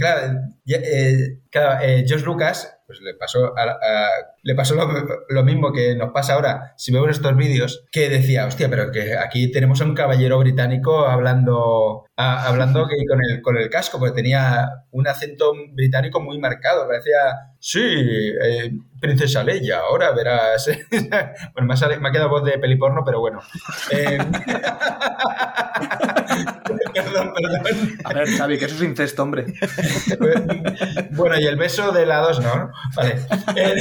claro, eh, George Lucas pues le pasó, a- a- le pasó lo, mismo que nos pasa ahora si vemos estos vídeos, que decía, hostia, pero que aquí tenemos a un caballero británico hablando, hablando que con, el, con el casco, porque tenía un acento británico muy marcado, parecía, sí, eh, princesa Leia, ahora verás. bueno, me ha, sale- me ha quedado voz de peliporno, pero bueno. Eh, perdón, perdón.
A ver, Xavi, que eso es incesto, hombre.
Bueno, y el beso de la 2, ¿no? Vale. Eh,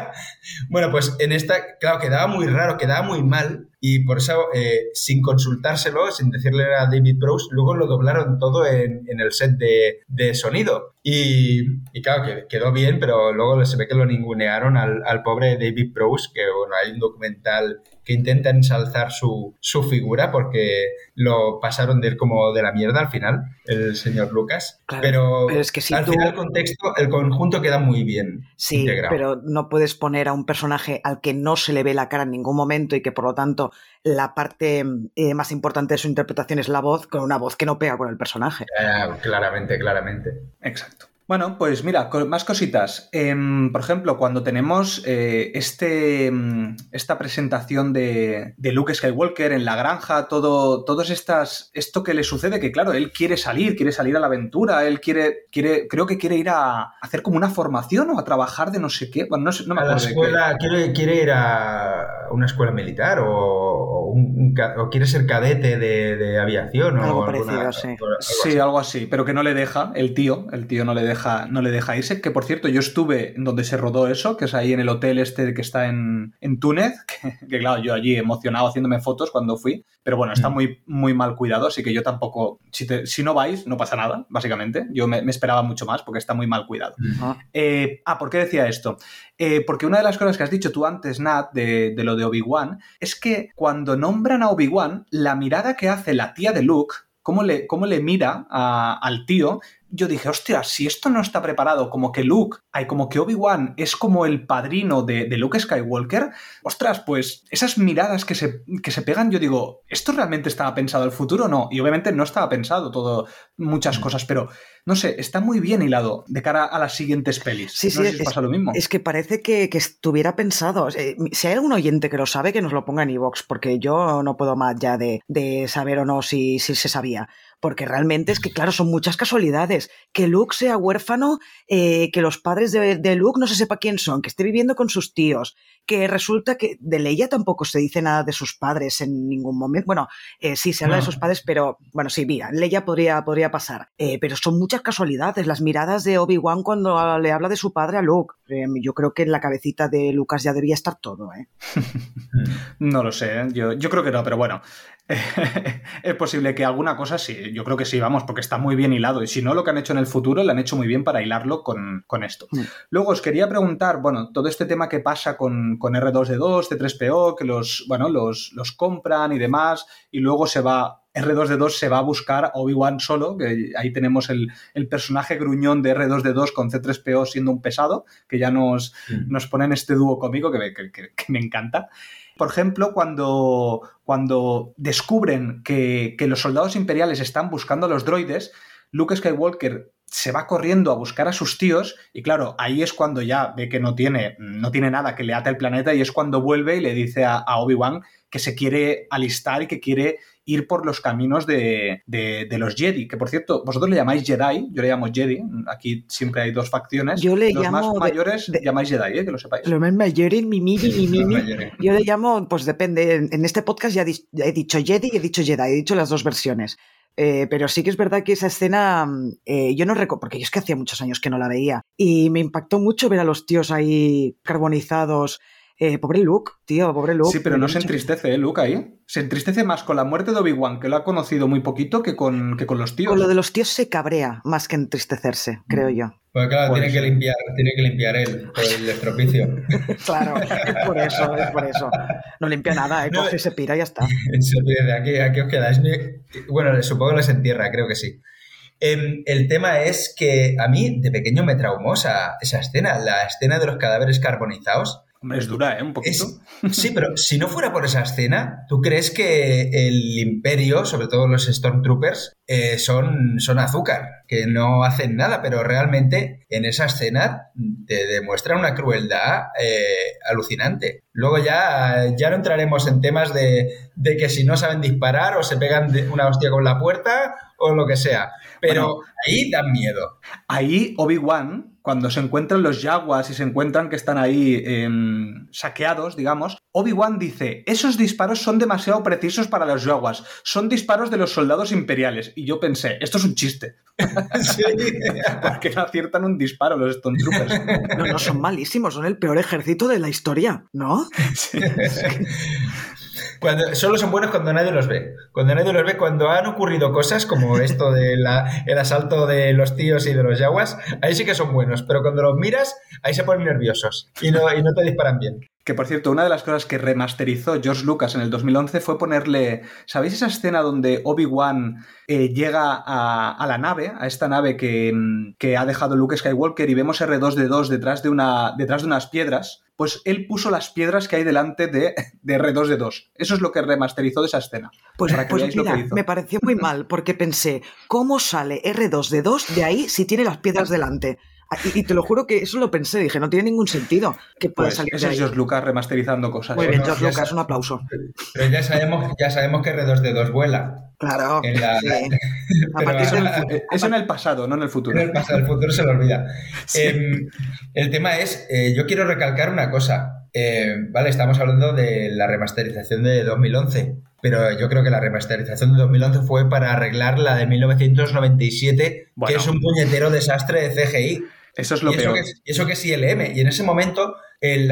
bueno, pues en esta, claro, quedaba muy raro, quedaba muy mal. Y por eso, eh, sin consultárselo, sin decirle a David Prowse, luego lo doblaron todo en, en el set de, de sonido. Y, y claro, que quedó bien, pero luego se ve que lo ningunearon al, al pobre David Prowse, que bueno, hay un documental que intenta ensalzar su, su figura porque lo pasaron de él como de la mierda al final, el señor Lucas.
Claro,
pero,
pero es que si
al
tú-
final el contexto, el conjunto queda muy bien
Sí,
integrado.
pero no puedes poner a un personaje al que no se le ve la cara en ningún momento y que por lo tanto la parte eh, más importante de su interpretación es la voz, con una voz que no pega con el personaje.
Ah, claramente, claramente.
Exacto. Bueno, pues mira, más cositas. Em, por ejemplo, cuando tenemos eh, este, mm, esta presentación de, de Luke Skywalker en la granja, todo, todos estas, esto que le sucede, que claro, él quiere salir, quiere salir a la aventura, él quiere, quiere, creo que quiere ir a hacer como una formación o a trabajar de no sé qué. Bueno, no, sé, no me
a la
acuerdo de qué.
escuela, quiere, quiere ir a una escuela militar o, o un- o quiere ser cadete de, de aviación o
Algo
alguna-
parecido, sí.
algo
Sí,
así.
algo así, pero que no le deja, el tío, el tío no le deja, no le deja irse. Que por cierto, yo estuve en donde se rodó eso, que es ahí en el hotel este que está en, en Túnez, que, que claro, yo allí emocionado haciéndome fotos cuando fui, pero bueno, está
Mm.
muy, muy mal cuidado, así que yo tampoco, si, te- si no vais, no pasa nada, básicamente. Yo me, me esperaba mucho más porque está muy mal cuidado.
Ah,
Eh, ah, ¿por qué decía esto? Eh, porque una de las cosas que has dicho tú antes, Nat, de, de lo de Obi-Wan, es que cuando nombran a Obi-Wan, la mirada que hace la tía de Luke, cómo le, cómo le mira a- al tío, yo dije, hostia, si esto no está preparado, como que Luke, hay como que Obi-Wan es como el padrino de, de Luke Skywalker, ostras, pues esas miradas que se, que se pegan, yo digo, ¿esto realmente estaba pensado el futuro o no? Y obviamente no estaba pensado todo, muchas cosas, pero no sé, está muy bien hilado de cara a las siguientes pelis.
Sí,
no
sí,
sé si
es-
pasa lo mismo.
Es que parece que, que estuviera pensado. Sea, si hay algún oyente que lo sabe, que nos lo ponga en iVoox, porque yo no puedo más ya de, de saber o no si, si se sabía. Porque realmente es que, claro, son muchas casualidades. Que Luke sea huérfano, eh, que los padres de, de, Luke no se sepa quién son, que esté viviendo con sus tíos, que resulta que de Leia tampoco se dice nada de sus padres en ningún momento. Bueno, eh, sí, se habla no. de sus padres, pero bueno, sí, mira, Leia podría, podría pasar. Eh, pero son muchas casualidades. Las miradas de Obi-Wan cuando le habla de su padre a Luke. yo creo que en la cabecita de Lucas ya debía estar todo, ¿eh?
no lo sé, yo, yo creo que no, pero bueno, es posible que alguna cosa sí, yo creo que sí, vamos, porque está muy bien hilado. Y si no, lo que han hecho en el futuro lo han hecho muy bien para hilarlo con, con esto. Mm. Luego os quería preguntar, bueno, todo este tema que pasa con, con R2D2, C3PO, que los, bueno, los, los compran y demás, y luego se va. R2D2 se va a buscar a Obi-Wan solo, que ahí tenemos el, el, personaje gruñón de R2D2 con C3PO siendo un pesado, que ya nos, mm. nos ponen este dúo cómico que, que, que, que me encanta. Por ejemplo, cuando, cuando descubren que, que, los soldados imperiales están buscando a los droides, Luke Skywalker se va corriendo a buscar a sus tíos y claro, ahí es cuando ya ve que no tiene, no tiene nada que le ate el planeta y es cuando vuelve y le dice a Obi-Wan que se quiere alistar y que quiere ir por los caminos de, de, de, los Jedi, que por cierto, vosotros le llamáis Jedi, yo le llamo Jedi, aquí siempre hay dos facciones.
Yo le
los
llamo
más mayores de, llamáis Jedi, ¿eh? que lo sepáis.
Los más mayores, mi, mi, mi, mi, mi. Yo le llamo, pues depende, en este podcast ya, ya he dicho Jedi y he dicho Jedi, he dicho las dos versiones. Eh, pero sí que es verdad que esa escena, eh, yo no recuerdo, porque yo es que hacía muchos años que no la veía, y me impactó mucho ver a los tíos ahí carbonizados. Eh, pobre Luke, tío, pobre Luke.
Sí, pero no se entristece, ¿eh, Luke, ahí. Se entristece más con la muerte de Obi-Wan, que lo ha conocido muy poquito, que con, que con los tíos.
Con lo de los tíos se cabrea más que entristecerse, creo yo.
Pues claro, tiene que, limpiar, tiene que limpiar él por el estropicio.
claro, es por eso, es por eso. No limpia nada, ¿eh? coge, no, se pira y ya está.
Se pierde, aquí, aquí os quedáis. Bueno, supongo que les entierra, creo que sí. Eh, el tema es que a mí de pequeño me traumó esa, esa escena, la escena de los cadáveres carbonizados.
Es dura, ¿eh? Un poquito.
Sí, pero si no fuera por esa escena, ¿tú crees que el imperio, sobre todo los Stormtroopers, eh, son, son azúcar? Que no hacen nada, pero realmente en esa escena te demuestra una crueldad eh, alucinante. Luego ya, ya no entraremos en temas de, de, que si no saben disparar o se pegan una hostia con la puerta o lo que sea. Pero bueno, ahí dan miedo.
Ahí Obi-Wan cuando se encuentran los Jaguars y se encuentran que están ahí eh, saqueados, digamos, Obi-Wan dice, esos disparos son demasiado precisos para los Jaguars, son disparos de los soldados imperiales. Y yo pensé, esto es un chiste. sí. Porque no aciertan un disparo los Stormtroopers.
No, no, son malísimos, son el peor ejército de la historia, ¿no? Sí.
Cuando, solo son buenos cuando nadie los ve. Cuando nadie los ve, cuando han ocurrido cosas como esto del de asalto de los tíos y de los yaguas, ahí sí que son buenos. Pero cuando los miras, ahí se ponen nerviosos y no te disparan bien.
Que por cierto, una de las cosas que remasterizó George Lucas en el 2011 fue ponerle. ¿Sabéis esa escena donde Obi-Wan eh, llega a, a, la nave, a esta nave que, que, ha dejado Luke Skywalker y vemos R2D2 detrás de, una, detrás de unas piedras? Pues él puso las piedras que hay delante de, de R2D2. Eso es lo que remasterizó de esa escena.
Pues, pues mira, me pareció muy mal porque pensé, ¿cómo sale R2D2 de ahí si tiene las piedras delante? Y, y, te lo juro que eso lo pensé, dije, no tiene ningún sentido que pueda
pues
salir
ese
de ahí.
es George Lucas remasterizando cosas.
Muy bien,
Bueno,
George Lucas, un aplauso.
Pero ya sabemos, ya sabemos que R2D2 vuela.
Claro.
En la-
sí.
Eso
de
en, el, eso en el pasado, no en el futuro.
En el pasado, el futuro se lo olvida. Eh, el tema es, eh, yo quiero recalcar una cosa. Eh, vale, estamos hablando de la remasterización de 2011, pero yo creo que la remasterización de 2011 fue para arreglar la de 1997,
Bueno.
que es un puñetero desastre de CGI.
Eso es lo
y eso
peor.
que, y eso que es ILM. Y en ese momento, el-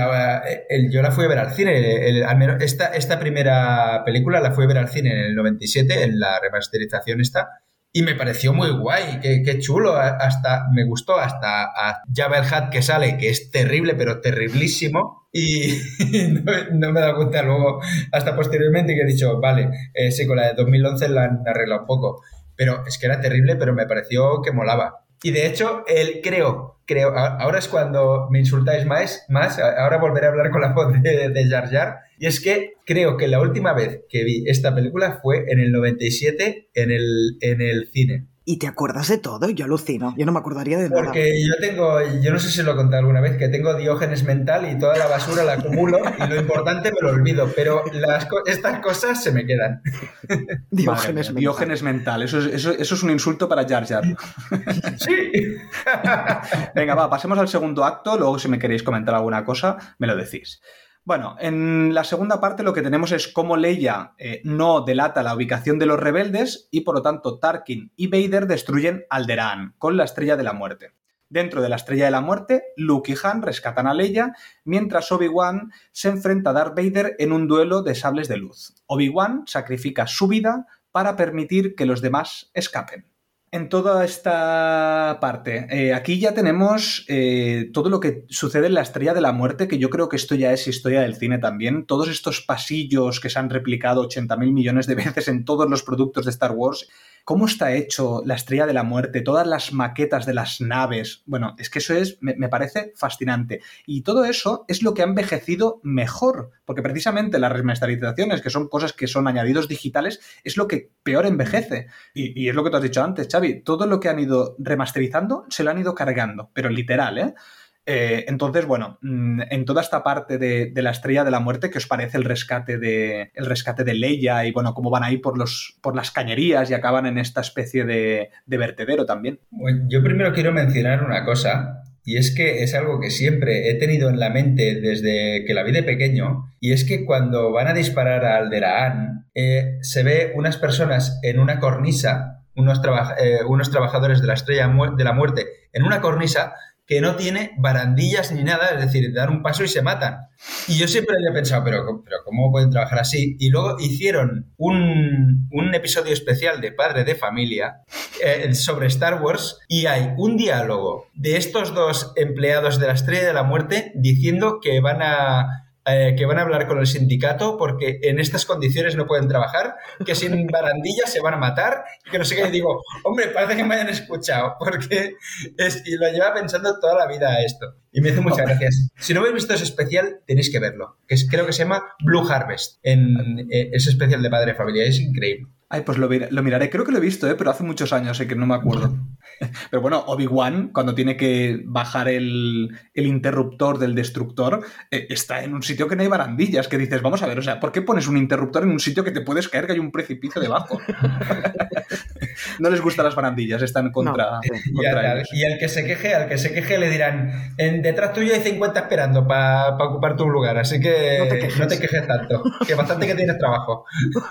el- yo la fui a ver al cine. el- esta, esta primera película la fui a ver al cine en el 97, en la remasterización esta. Y me pareció muy guay, qué, qué chulo. Hasta me gustó hasta a Jabba el Hutt que sale, que es terrible, pero terriblísimo. Y no, no me he dado cuenta luego, hasta posteriormente, que he dicho, vale, eh, sí, con la de 2011 la han arreglado un poco. Pero es que era terrible, pero me pareció que molaba. Y de hecho, el creo, creo, ahora es cuando me insultáis más, más ahora volveré a hablar con la voz de, de Jar Jar, y es que creo que la última vez que vi esta película fue en el 97 en el, en el cine.
Y te acuerdas de todo. Yo alucino. Yo no me acordaría de nada.
Porque yo tengo, yo no sé si lo he contado alguna vez, que tengo diógenes mental y toda la basura la acumulo y lo importante me lo olvido, pero las, estas cosas se me quedan.
Diógenes, mental. Diógenes mental. Eso es, eso, eso es, un insulto para Jar Jar.
Sí.
Venga, va, pasemos al segundo acto. Luego, si me queréis comentar alguna cosa, me lo decís. Bueno, en la segunda parte lo que tenemos es cómo Leia eh, no delata la ubicación de los rebeldes y por lo tanto Tarkin y Vader destruyen Alderaan con la Estrella de la Muerte. Dentro de la Estrella de la Muerte, Luke y Han rescatan a Leia, mientras Obi-Wan se enfrenta a Darth Vader en un duelo de sables de luz. Obi-Wan sacrifica su vida para permitir que los demás escapen en toda esta parte. Eh, aquí ya tenemos eh, todo lo que sucede en la Estrella de la Muerte, que yo creo que esto ya es historia del cine también. Todos estos pasillos que se han replicado 80.000 millones de veces en todos los productos de Star Wars cómo está hecho la Estrella de la Muerte, todas las maquetas de las naves. Bueno, es que eso es, me, parece fascinante. Y todo eso es lo que ha envejecido mejor, porque precisamente las remasterizaciones, que son cosas que son añadidos digitales, es lo que peor envejece. Y, y es lo que tú has dicho antes, Xavi, todo lo que han ido remasterizando se lo han ido cargando, pero literal, ¿eh? Eh, entonces, bueno, mm, en toda esta parte de, la estrella de la muerte, ¿qué os parece el rescate de, el rescate de Leia y bueno, cómo van ahí por, los, por las cañerías y acaban en esta especie de, de vertedero también?
Yo primero quiero mencionar una cosa, y es que es algo que siempre he tenido en la mente desde que la vi de pequeño, y es que cuando van a disparar a Alderaan, eh, se ve unas personas en una cornisa, unos, eh, unos trabajadores de la estrella de la muerte en una cornisa, que no tiene barandillas ni nada, es decir, dar un paso y se matan. Y yo siempre había pensado, pero, pero ¿cómo pueden trabajar así? Y luego hicieron un, un episodio especial de Padre de Familia eh, sobre Star Wars y hay un diálogo de estos dos empleados de la Estrella de la Muerte diciendo que van a eh, que van a hablar con el sindicato porque en estas condiciones no pueden trabajar, que sin barandillas se van a matar y que no sé qué. Y digo, hombre, parece que me hayan escuchado porque es, y lo lleva pensando toda la vida esto. Y me hace muchas gracias. Si no habéis visto ese especial, tenéis que verlo. Que es, creo que se llama Blue Harvest. En, eh, ese especial de Padre de Familia. Es increíble.
Ay, pues lo, lo, miraré. Creo que lo he visto, ¿eh? pero hace muchos años, ¿eh? que no me acuerdo. Pero bueno, Obi-Wan, cuando tiene que bajar el, el interruptor del destructor, eh, está en un sitio que no hay barandillas, que dices, vamos a ver, o sea, ¿por qué pones un interruptor en un sitio que te puedes caer, que hay un precipicio debajo? no les gustan las barandillas, están contra, no. contra
y, y, al que se queje, al que se queje le dirán, en, detrás tuyo hay 50 esperando para pa ocupar tu lugar, así que no te, quejes. no te quejes tanto, que bastante que tienes trabajo.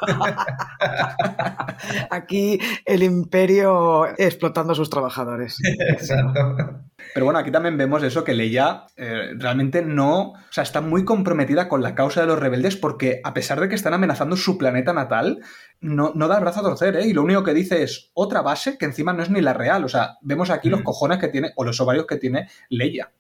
Aquí el imperio explotando a sus trabajadores.
Exacto.
Pero bueno, aquí también vemos eso, que Leia eh, realmente no, o sea, está muy comprometida con la causa de los rebeldes porque a pesar de que están amenazando su planeta natal, no, no da el brazo a torcer, ¿eh? Y lo único que dice es otra base que encima no es ni la real. O sea, vemos aquí mm. los cojones que tiene, o los ovarios que tiene Leia.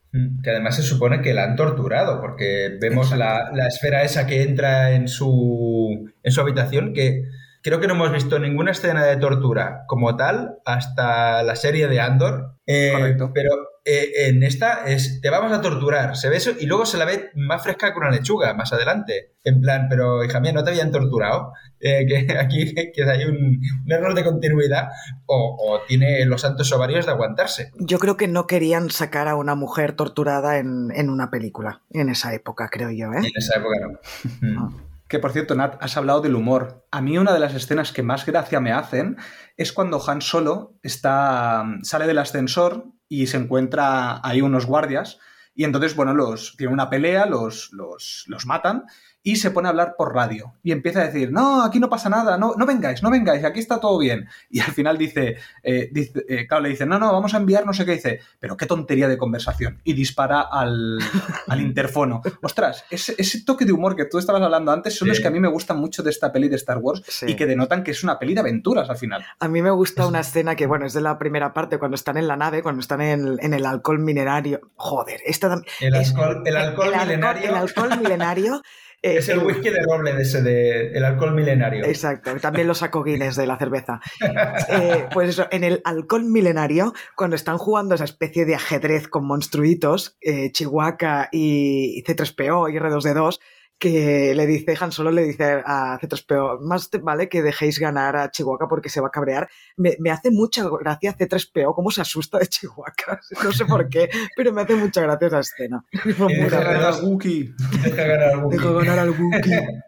Que además se supone que la han torturado, porque vemos la, la, esfera esa que entra en su, en su habitación, que creo que no hemos visto ninguna escena de tortura como tal hasta la serie de Andor. Eh,
Correcto.
Pero eh, en esta es, te vamos a torturar, se ve eso y luego se la ve más fresca que una lechuga más adelante. En plan, pero hija mía, no te habían torturado. Eh, que aquí que hay un, un, error de continuidad o, o, tiene los santos ovarios de aguantarse.
Yo creo que no querían sacar a una mujer torturada en, en una película, en esa época, creo yo. ¿eh?
En esa época no.
Ah. Que por cierto, Nat, has hablado del humor. A mí una de las escenas que más gracia me hacen es cuando Han Solo está, sale del ascensor y se encuentra ahí unos guardias y entonces, bueno, los, tiene una pelea, los, los, los matan y se pone a hablar por radio y empieza a decir, no, aquí no pasa nada, no, no vengáis, no vengáis, aquí está todo bien. Y al final dice, eh, dice eh, claro, le dice, no, no, vamos a enviar no sé qué, dice, pero qué tontería de conversación. Y dispara al, al interfono. Ostras, ese, ese, toque de humor que tú estabas hablando antes son sí. los que a mí me gustan mucho de esta peli de Star Wars sí. y que denotan que es una peli de aventuras al final.
A mí me gusta una escena que, bueno, es de la primera parte, cuando están en la nave, cuando están en, en el alcohol minerario. Joder, esta
el alcohol, el alcohol
el,
milenario.
El alcohol milenario.
Eh, es el whisky de roble de ese de el alcohol milenario.
Exacto, también los saco Guinness de la cerveza. eh, pues eso, en el alcohol milenario, cuando están jugando esa especie de ajedrez con monstruitos, eh, Chihuahua y C3PO y R2D2, que le dice, Han Solo le dice a C3PO, más te vale que dejéis ganar a Chihuahua porque se va a cabrear. Me, me hace mucha gracia C3PO cómo se asusta de Chihuahua. No sé por qué, pero me hace mucha gracia esa escena.
Deja ganar al Wookiee.
Deja ganar al Wookiee.
Deja ganar al Wookiee.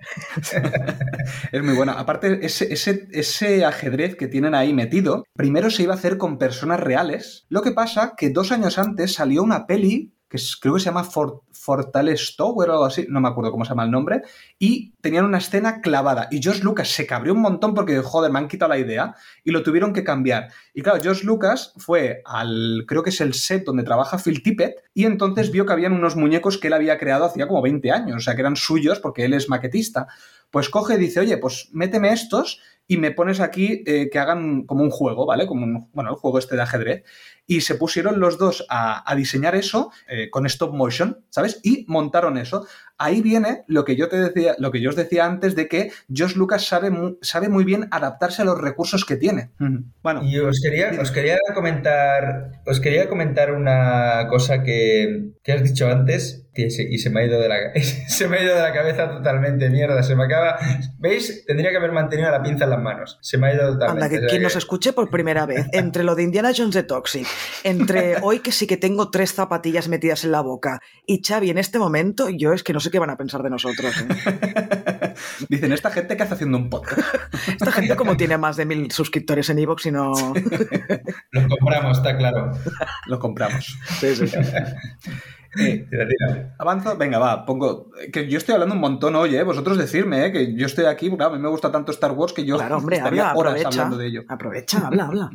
es muy buena. Aparte, ese, ese, ese ajedrez que tienen ahí metido, primero se iba a hacer con personas reales. Lo que pasa que dos años antes salió una peli que creo que se llama For- Fortales o algo así, no me acuerdo cómo se llama el nombre, y tenían una escena clavada. Y George Lucas se cabreó un montón porque, joder, me han quitado la idea y lo tuvieron que cambiar. Y claro, George Lucas fue al, creo que es el set donde trabaja Phil Tippett, y entonces vio que habían unos muñecos que él había creado hacía como 20 años, o sea, que eran suyos porque él es maquetista. Pues coge y dice, oye, pues méteme estos y me pones aquí eh, que hagan como un juego, ¿vale? Como un, bueno, el juego este de ajedrez. Y se pusieron los dos a, diseñar eso eh, con stop motion, ¿sabes? Y montaron eso. Ahí viene lo que yo te decía, lo que yo os decía antes de que Josh Lucas sabe, mu- sabe muy bien adaptarse a los recursos que tiene. Bueno,
Y os quería, os quería comentar, os quería comentar una cosa que, que has dicho antes que se- y se me ha ido de la se me ha ido de la cabeza totalmente, mierda, se me acaba. ¿Veis? Tendría que haber mantenido la pinza en las manos. Se me ha ido totalmente.
Anda, que quien
que-
nos escuche por primera vez, entre lo de Indiana Jones de Toxic, entre hoy que sí que tengo tres zapatillas metidas en la boca y Xavi en este momento, yo es que no sé qué van a pensar de nosotros. ¿eh?
dicen, esta gente que hace haciendo un podcast.
Esta gente como tiene más de mil suscriptores en Evox y no...
Los compramos, está claro.
Lo compramos.
Sí, sí.
Eh. Avanzo, venga, va, pongo. Que yo estoy hablando un montón hoy, ¿eh? Vosotros decirme, ¿eh? Que yo estoy aquí, claro, a mí me gusta tanto Star Wars que yo
Claro, hombre,
estaría
habla,
horas hablando de ello.
Aprovecha, habla, habla.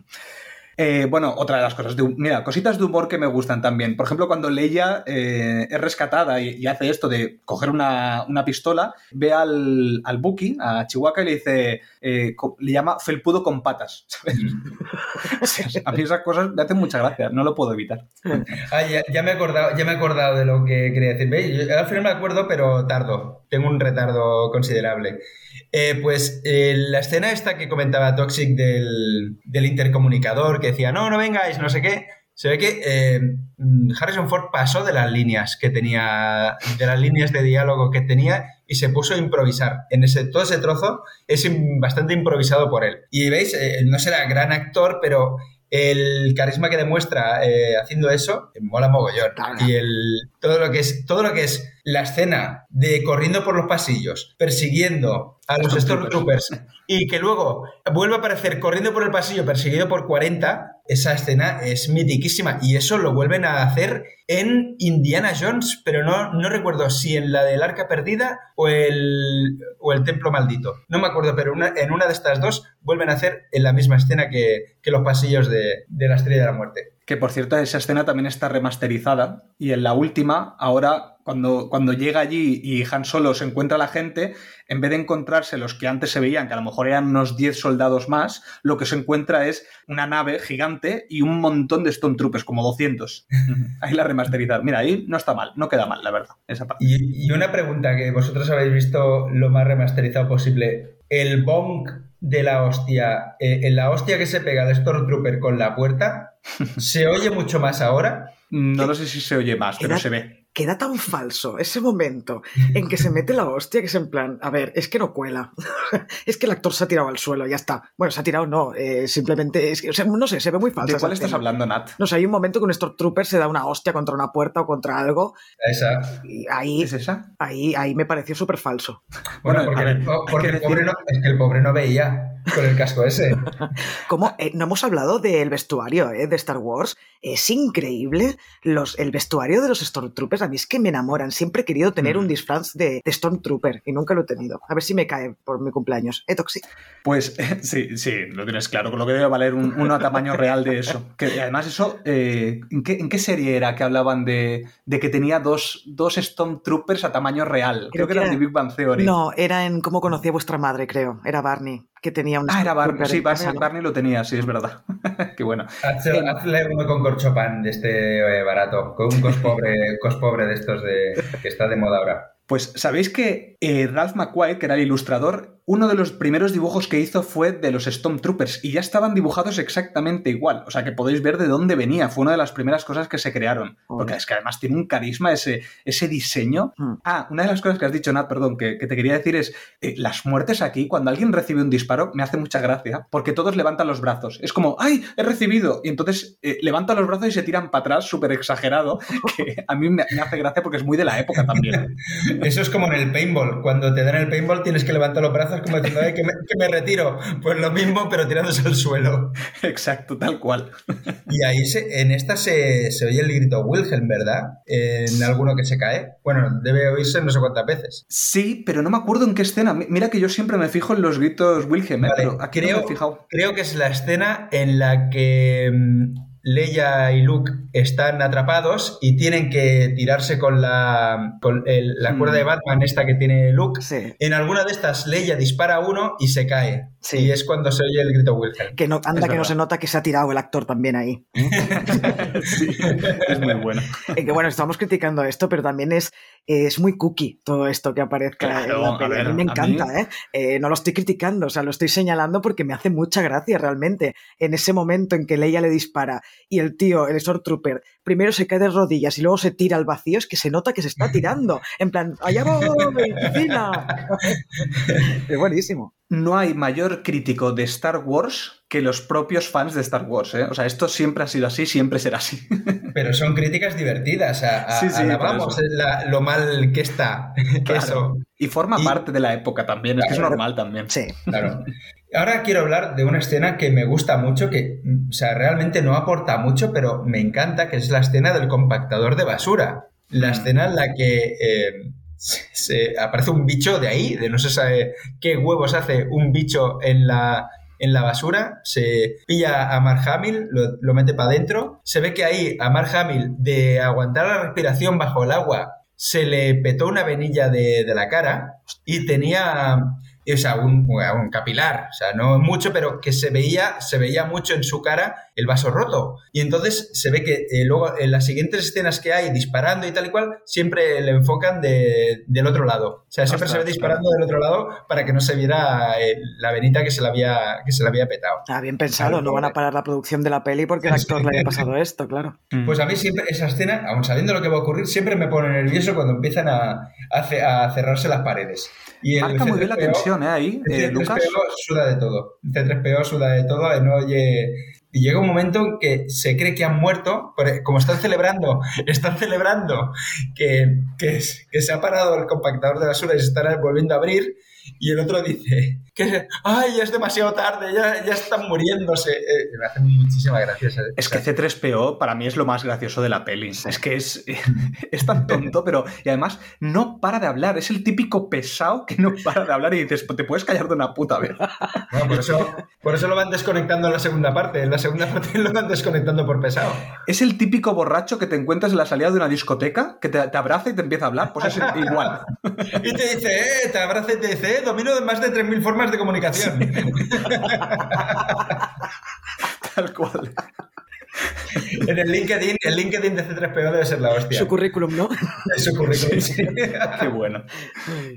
Eh, bueno, otra de las cosas, de, mira, cositas de humor que me gustan también. Por ejemplo, cuando Leia eh, es rescatada y, hace esto de coger una, una pistola, ve al, al Buki, a Chihuahua, y le dice, eh, le llama felpudo con patas. a mí esas cosas me hacen mucha gracia, no lo puedo evitar.
Ah, ya, me he acordado, ya me he acordado de lo que quería decir. Yo al final me acuerdo, pero tardo. Tengo un retardo considerable. Eh, pues eh, la escena esta que comentaba Toxic del, del intercomunicador, que decía, no, no vengáis, no sé qué. Se ve que eh, mm, Harrison Ford pasó de las líneas que tenía, de las líneas de diálogo que tenía y se puso a improvisar. En ese, todo ese trozo es bastante improvisado por él. Y veis, no será gran actor, pero el carisma que demuestra eh, haciendo eso mola mogollón.
Claro.
Y el, todo, lo que es, todo lo que es la escena de corriendo por los pasillos, persiguiendo a los Stormtroopers y que luego vuelve a aparecer corriendo por el pasillo perseguido por 40, esa escena es mitiquísima y eso lo vuelven a hacer en Indiana Jones, pero no, no recuerdo si en la del Arca Perdida o el, o el Templo Maldito. No me acuerdo, pero una- en una de estas dos vuelven a hacer en la misma escena que, que los pasillos de, de la Estrella de la Muerte.
Que por cierto, esa escena también está remasterizada. Y en la última, ahora, cuando, cuando llega allí y Han Solo se encuentra a la gente, en vez de encontrarse los que antes se veían, que a lo mejor eran unos 10 soldados más, lo que se encuentra es una nave gigante y un montón de Stormtroopers, como 200. ahí la remasterizaron. Mira, ahí no está mal, no queda mal, la verdad, esa parte.
Y, y una pregunta que vosotros habéis visto lo más remasterizado posible. El bonk de la hostia, eh, en la hostia que se pega de Stormtrooper con la puerta, ¿se oye mucho más ahora?
No lo sé si se oye más, pero
Era-
se ve.
Queda tan falso ese momento en que se mete la hostia que es en plan, a ver, es que no cuela. es que el actor se ha tirado al suelo, ya está. Bueno, se ha tirado, no, eh, simplemente, es que, o sea, no sé, se ve muy falso.
¿De cuál estás hablando, Nat?
No sé, hay un momento que un Stormtrooper se da una hostia contra una puerta o contra algo
Esa.
y ahí,
¿Es esa?
ahí, ahí me pareció súper falso.
Bueno,
Bueno,
porque,
a ver,
el,
hay
porque
que
el pobre no, es que el pobre no veía con el casco ese.
Como eh, no hemos hablado del vestuario eh, de Star Wars, es increíble los, el vestuario de los Stormtroopers. A mí es que me enamoran. Siempre he querido tener un
Mm.
disfraz de, de Stormtrooper y nunca lo he tenido. A ver si me cae por mi cumpleaños. ¿Eh, Toxi?
Pues sí, sí, lo tienes claro, con lo que debe valer un, uno a tamaño real de eso. Que además eso, eh, ¿en, qué, en qué serie era que hablaban de, de que tenía dos, dos Stormtroopers a tamaño real? Creo,
Creo
que
que
eran de
era-
Big Bang Theory.
No, era en cómo conocí a vuestra madre, creo. Era Barney, que tenía un
Ah, era Barney. Sí, Barney. Barney lo tenía, sí, es verdad. Qué bueno.
Hazle, hazle uno con corchopan de este eh, barato, con un cos pobre, cos pobre de estos de, que está de moda ahora.
Pues sabéis que eh, Ralph McQuaid, que era el ilustrador, uno de los primeros dibujos que hizo fue de los Stormtroopers y ya estaban dibujados exactamente igual. O sea que podéis ver de dónde venía. Fue una de las primeras cosas que se crearon. Porque es que además tiene un carisma ese, ese diseño.
Mm.
Ah, una de las cosas que has dicho, Nat, perdón, que, que te quería decir es eh, las muertes aquí, cuando alguien recibe un disparo, me hace mucha gracia porque todos levantan los brazos. Es como, ¡ay! He recibido. Y entonces eh, levantan los brazos y se tiran para atrás, súper exagerado, que a mí me, me hace gracia porque es muy de la época también.
Eso es como en el paintball. Cuando te dan el paintball tienes que levantar los brazos como diciendo, "Ay, que, me, que me retiro. Pues lo mismo, pero tirándose al suelo.
Exacto, tal cual.
Y ahí se- en esta se, se oye el grito Wilhelm, ¿verdad? En alguno que se cae. Bueno, debe oírse no sé cuántas veces.
Sí, pero no me acuerdo en qué escena. Mi- Mira que yo siempre me fijo en los gritos Wilhelm, ¿eh?
Vale,
pero aquí no
creo,
me he fijado.
creo que es la escena en la que mm, Leia y Luke están atrapados y tienen que tirarse con la, con el- la cuerda de Batman esta que tiene Luke.
Sí.
En alguna de estas, Leia dispara a uno y se cae.
Sí.
Y es cuando se oye el grito Wilhelm.
Que no, anda
Es
que no se nota que se ha tirado el actor también ahí.
Sí, es muy bueno.
Eh, que bueno, estamos criticando esto, pero también es, es muy cookie todo esto que aparezca
Claro,
en la
a
peli. A, mí me encanta,
mí-
¿eh? Eh, No lo estoy criticando, o sea, lo estoy señalando porque me hace mucha gracia realmente. En ese momento en que Leia le dispara y el tío, el Trooper, primero se cae de rodillas y luego se tira al vacío, es que se nota que se está tirando. En plan, allá voy, piscina. es buenísimo.
No hay mayor crítico de Star Wars que los propios fans de Star Wars, ¿eh? O sea, esto siempre ha sido así, siempre será así.
Pero son críticas divertidas. A, a-
Sí, sí,
la- lo mal que está.
Claro.
Eso.
Y forma
Y-
parte de la época también, es que es
Claro.
normal también.
Sí.
Claro. Ahora quiero hablar de una escena que me gusta mucho, que, o sea, realmente no aporta mucho, pero me encanta, que es la escena del compactador de basura. La
Mm.
escena en la que eh, se, aparece un bicho de ahí, de no se sabe qué huevos hace un bicho en la, en la basura, se pilla a Mark Hamill, lo, lo mete para adentro, se ve que ahí a Mark Hamill, de aguantar la respiración bajo el agua, se le petó una venilla de, de la cara y tenía o sea, un, un capilar, o sea, no mucho, pero que se veía, se veía mucho en su cara el vaso roto. Y entonces se ve que eh, luego en las siguientes escenas que hay disparando y tal y cual, siempre le enfocan de- del otro lado. O sea, siempre se ve disparando del otro lado para que no se viera eh, la venita que se le había, que se le había petado.
Ah, bien pensado,
Claro,
no van a parar la producción de la peli porque al actor le haya pasado esto, claro.
Mm.
Pues a mí siempre esa escena, aun sabiendo lo que va a ocurrir, siempre me pone nervioso cuando empiezan a, a ce- a cerrarse las paredes. Y el
Marca muy bien la
C3PO
tensión, ¿eh? Ahí,
El
eh,
C3PO
Lucas.
suda de todo. El C3PO suda de todo, no oye. Y llega un momento en que se cree que han muerto, como están celebrando, están celebrando que, que, que se ha parado el compactador de basura y se están volviendo a abrir, y el otro dice que ¡ay, ya es demasiado tarde! Ya, ya están muriéndose. Eh, me hace muchísima gracia esa-
Es que
esa-
C3PO para mí es lo más gracioso de la peli. Es que es, es tan tonto, pero. Y además, no para de hablar. Es el típico pesado que no para de hablar y dices, "Pues te puedes callar de una puta vez.
Bueno, por, eso, por eso lo van desconectando en la segunda parte. En la segunda parte lo van desconectando por pesado.
Es el típico borracho que te encuentras en la salida de una discoteca, que te, te abraza y te empieza a hablar. Pues es igual.
Y te dice, eh, te abraza y te dice, eh, domino de más de 3.000 formas de comunicación.
Tal cual.
En el LinkedIn, el LinkedIn de C3PO debe ser la hostia.
Su currículum, ¿no?
Es su currículum. sí.
Qué bueno.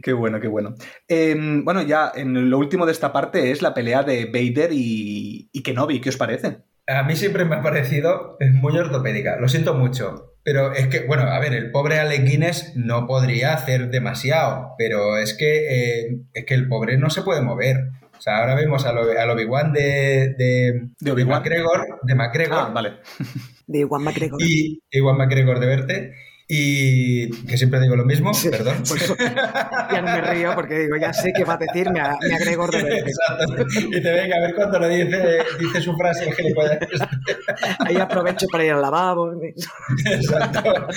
Qué bueno, qué bueno. Eh, bueno, ya en lo último de esta parte es la pelea de Vader y, y Kenobi. ¿Qué os parece?
A mí siempre me ha parecido es muy ortopédica, lo siento mucho. Pero es que, bueno, a ver, el pobre Alec Guinness no podría hacer demasiado, pero es que, eh, es que el pobre no se puede mover. O sea, ahora vemos al, Obi- al Obi-Wan de, de,
¿De Obi-Wan?
McGregor, de McGregor
Ah, vale.
De Juan McGregor.
y Iwan McGregor de verte, y que siempre digo lo mismo,
Sí,
perdón.
ya no me río porque digo, ya sé que va a decir, me, a- me agrego de.
Exacto. Y te venga a ver cuando lo dice, dice su frase el gilipollas.
Ahí aprovecho para ir al lavabo.
Exacto.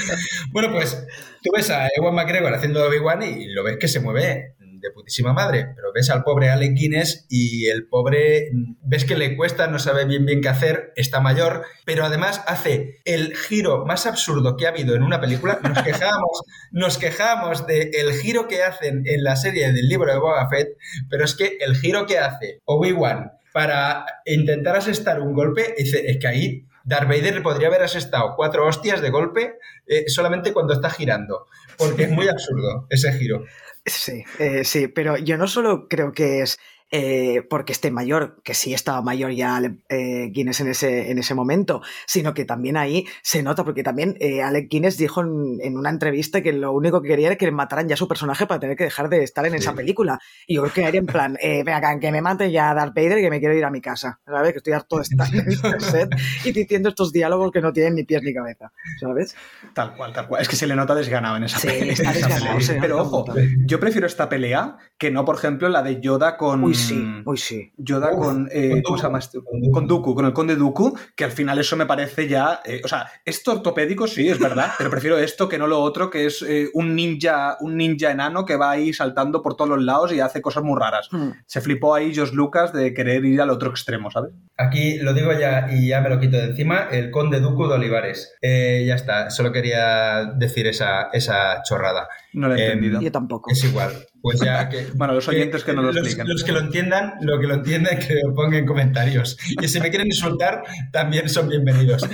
Bueno, pues tú ves a Ewan McGregor haciendo Obi-Wan y lo ves que se mueve de putísima madre, pero ves al pobre Alec Guinness y el pobre mm, ves que le cuesta, no sabe bien bien qué hacer, está mayor, pero además hace el giro más absurdo que ha habido en una película. Nos quejamos, nos quejamos del giro que hacen en la serie del libro de Boba Fett, pero es que el giro que hace Obi-Wan para intentar asestar un golpe, es, es que ahí Darth Vader le podría haber asestado cuatro hostias de golpe eh, solamente cuando está girando, porque es muy absurdo ese giro.
Sí, eh, sí, pero yo no solo creo que es eh, porque esté mayor, que sí estaba mayor ya eh, Guinness en ese, en ese momento, sino que también ahí se nota, porque también eh, Alec Guinness dijo en, en, una entrevista que lo único que quería era que le mataran ya su personaje para tener que dejar de estar en sí. esa película. Y yo creo que haría en plan, eh, venga, que me mate ya Darth Vader, que me quiero ir a mi casa, ¿sabes? Que estoy harto de estar en este set y diciendo estos diálogos que no tienen ni pies ni cabeza, ¿sabes?
Tal cual, tal cual. Es que se le nota desganado en esa
sí,
pelea.
Está desganado,
pelea. Pero ojo, yo prefiero esta pelea que no, por ejemplo, la de Yoda con.
Uy, sí, uy, sí.
Yoda Uf, con. Eh, ¿Cómo se llama este? Con Dooku, con el conde Dooku, que al final eso me parece ya. Eh, o sea, es ortopédico, sí, es verdad, pero prefiero esto que no lo otro, que es eh, un ninja, un ninja enano que va ahí saltando por todos los lados y hace cosas muy raras.
Hmm.
Se flipó ahí Josh Lucas de querer ir al otro extremo, ¿sabes?
Aquí lo digo ya y ya me lo quito de encima, el conde Dooku de Olivares. Eh, ya está, solo quería decir esa, esa chorrada.
No lo he
Eh,
entendido.
Yo tampoco.
Es igual. Pues ya que.
Bueno, los oyentes que no lo
los,
expliquen.
los que lo entiendan, lo que lo entiendan, que lo pongan en comentarios. Y si me quieren insultar, también son bienvenidos.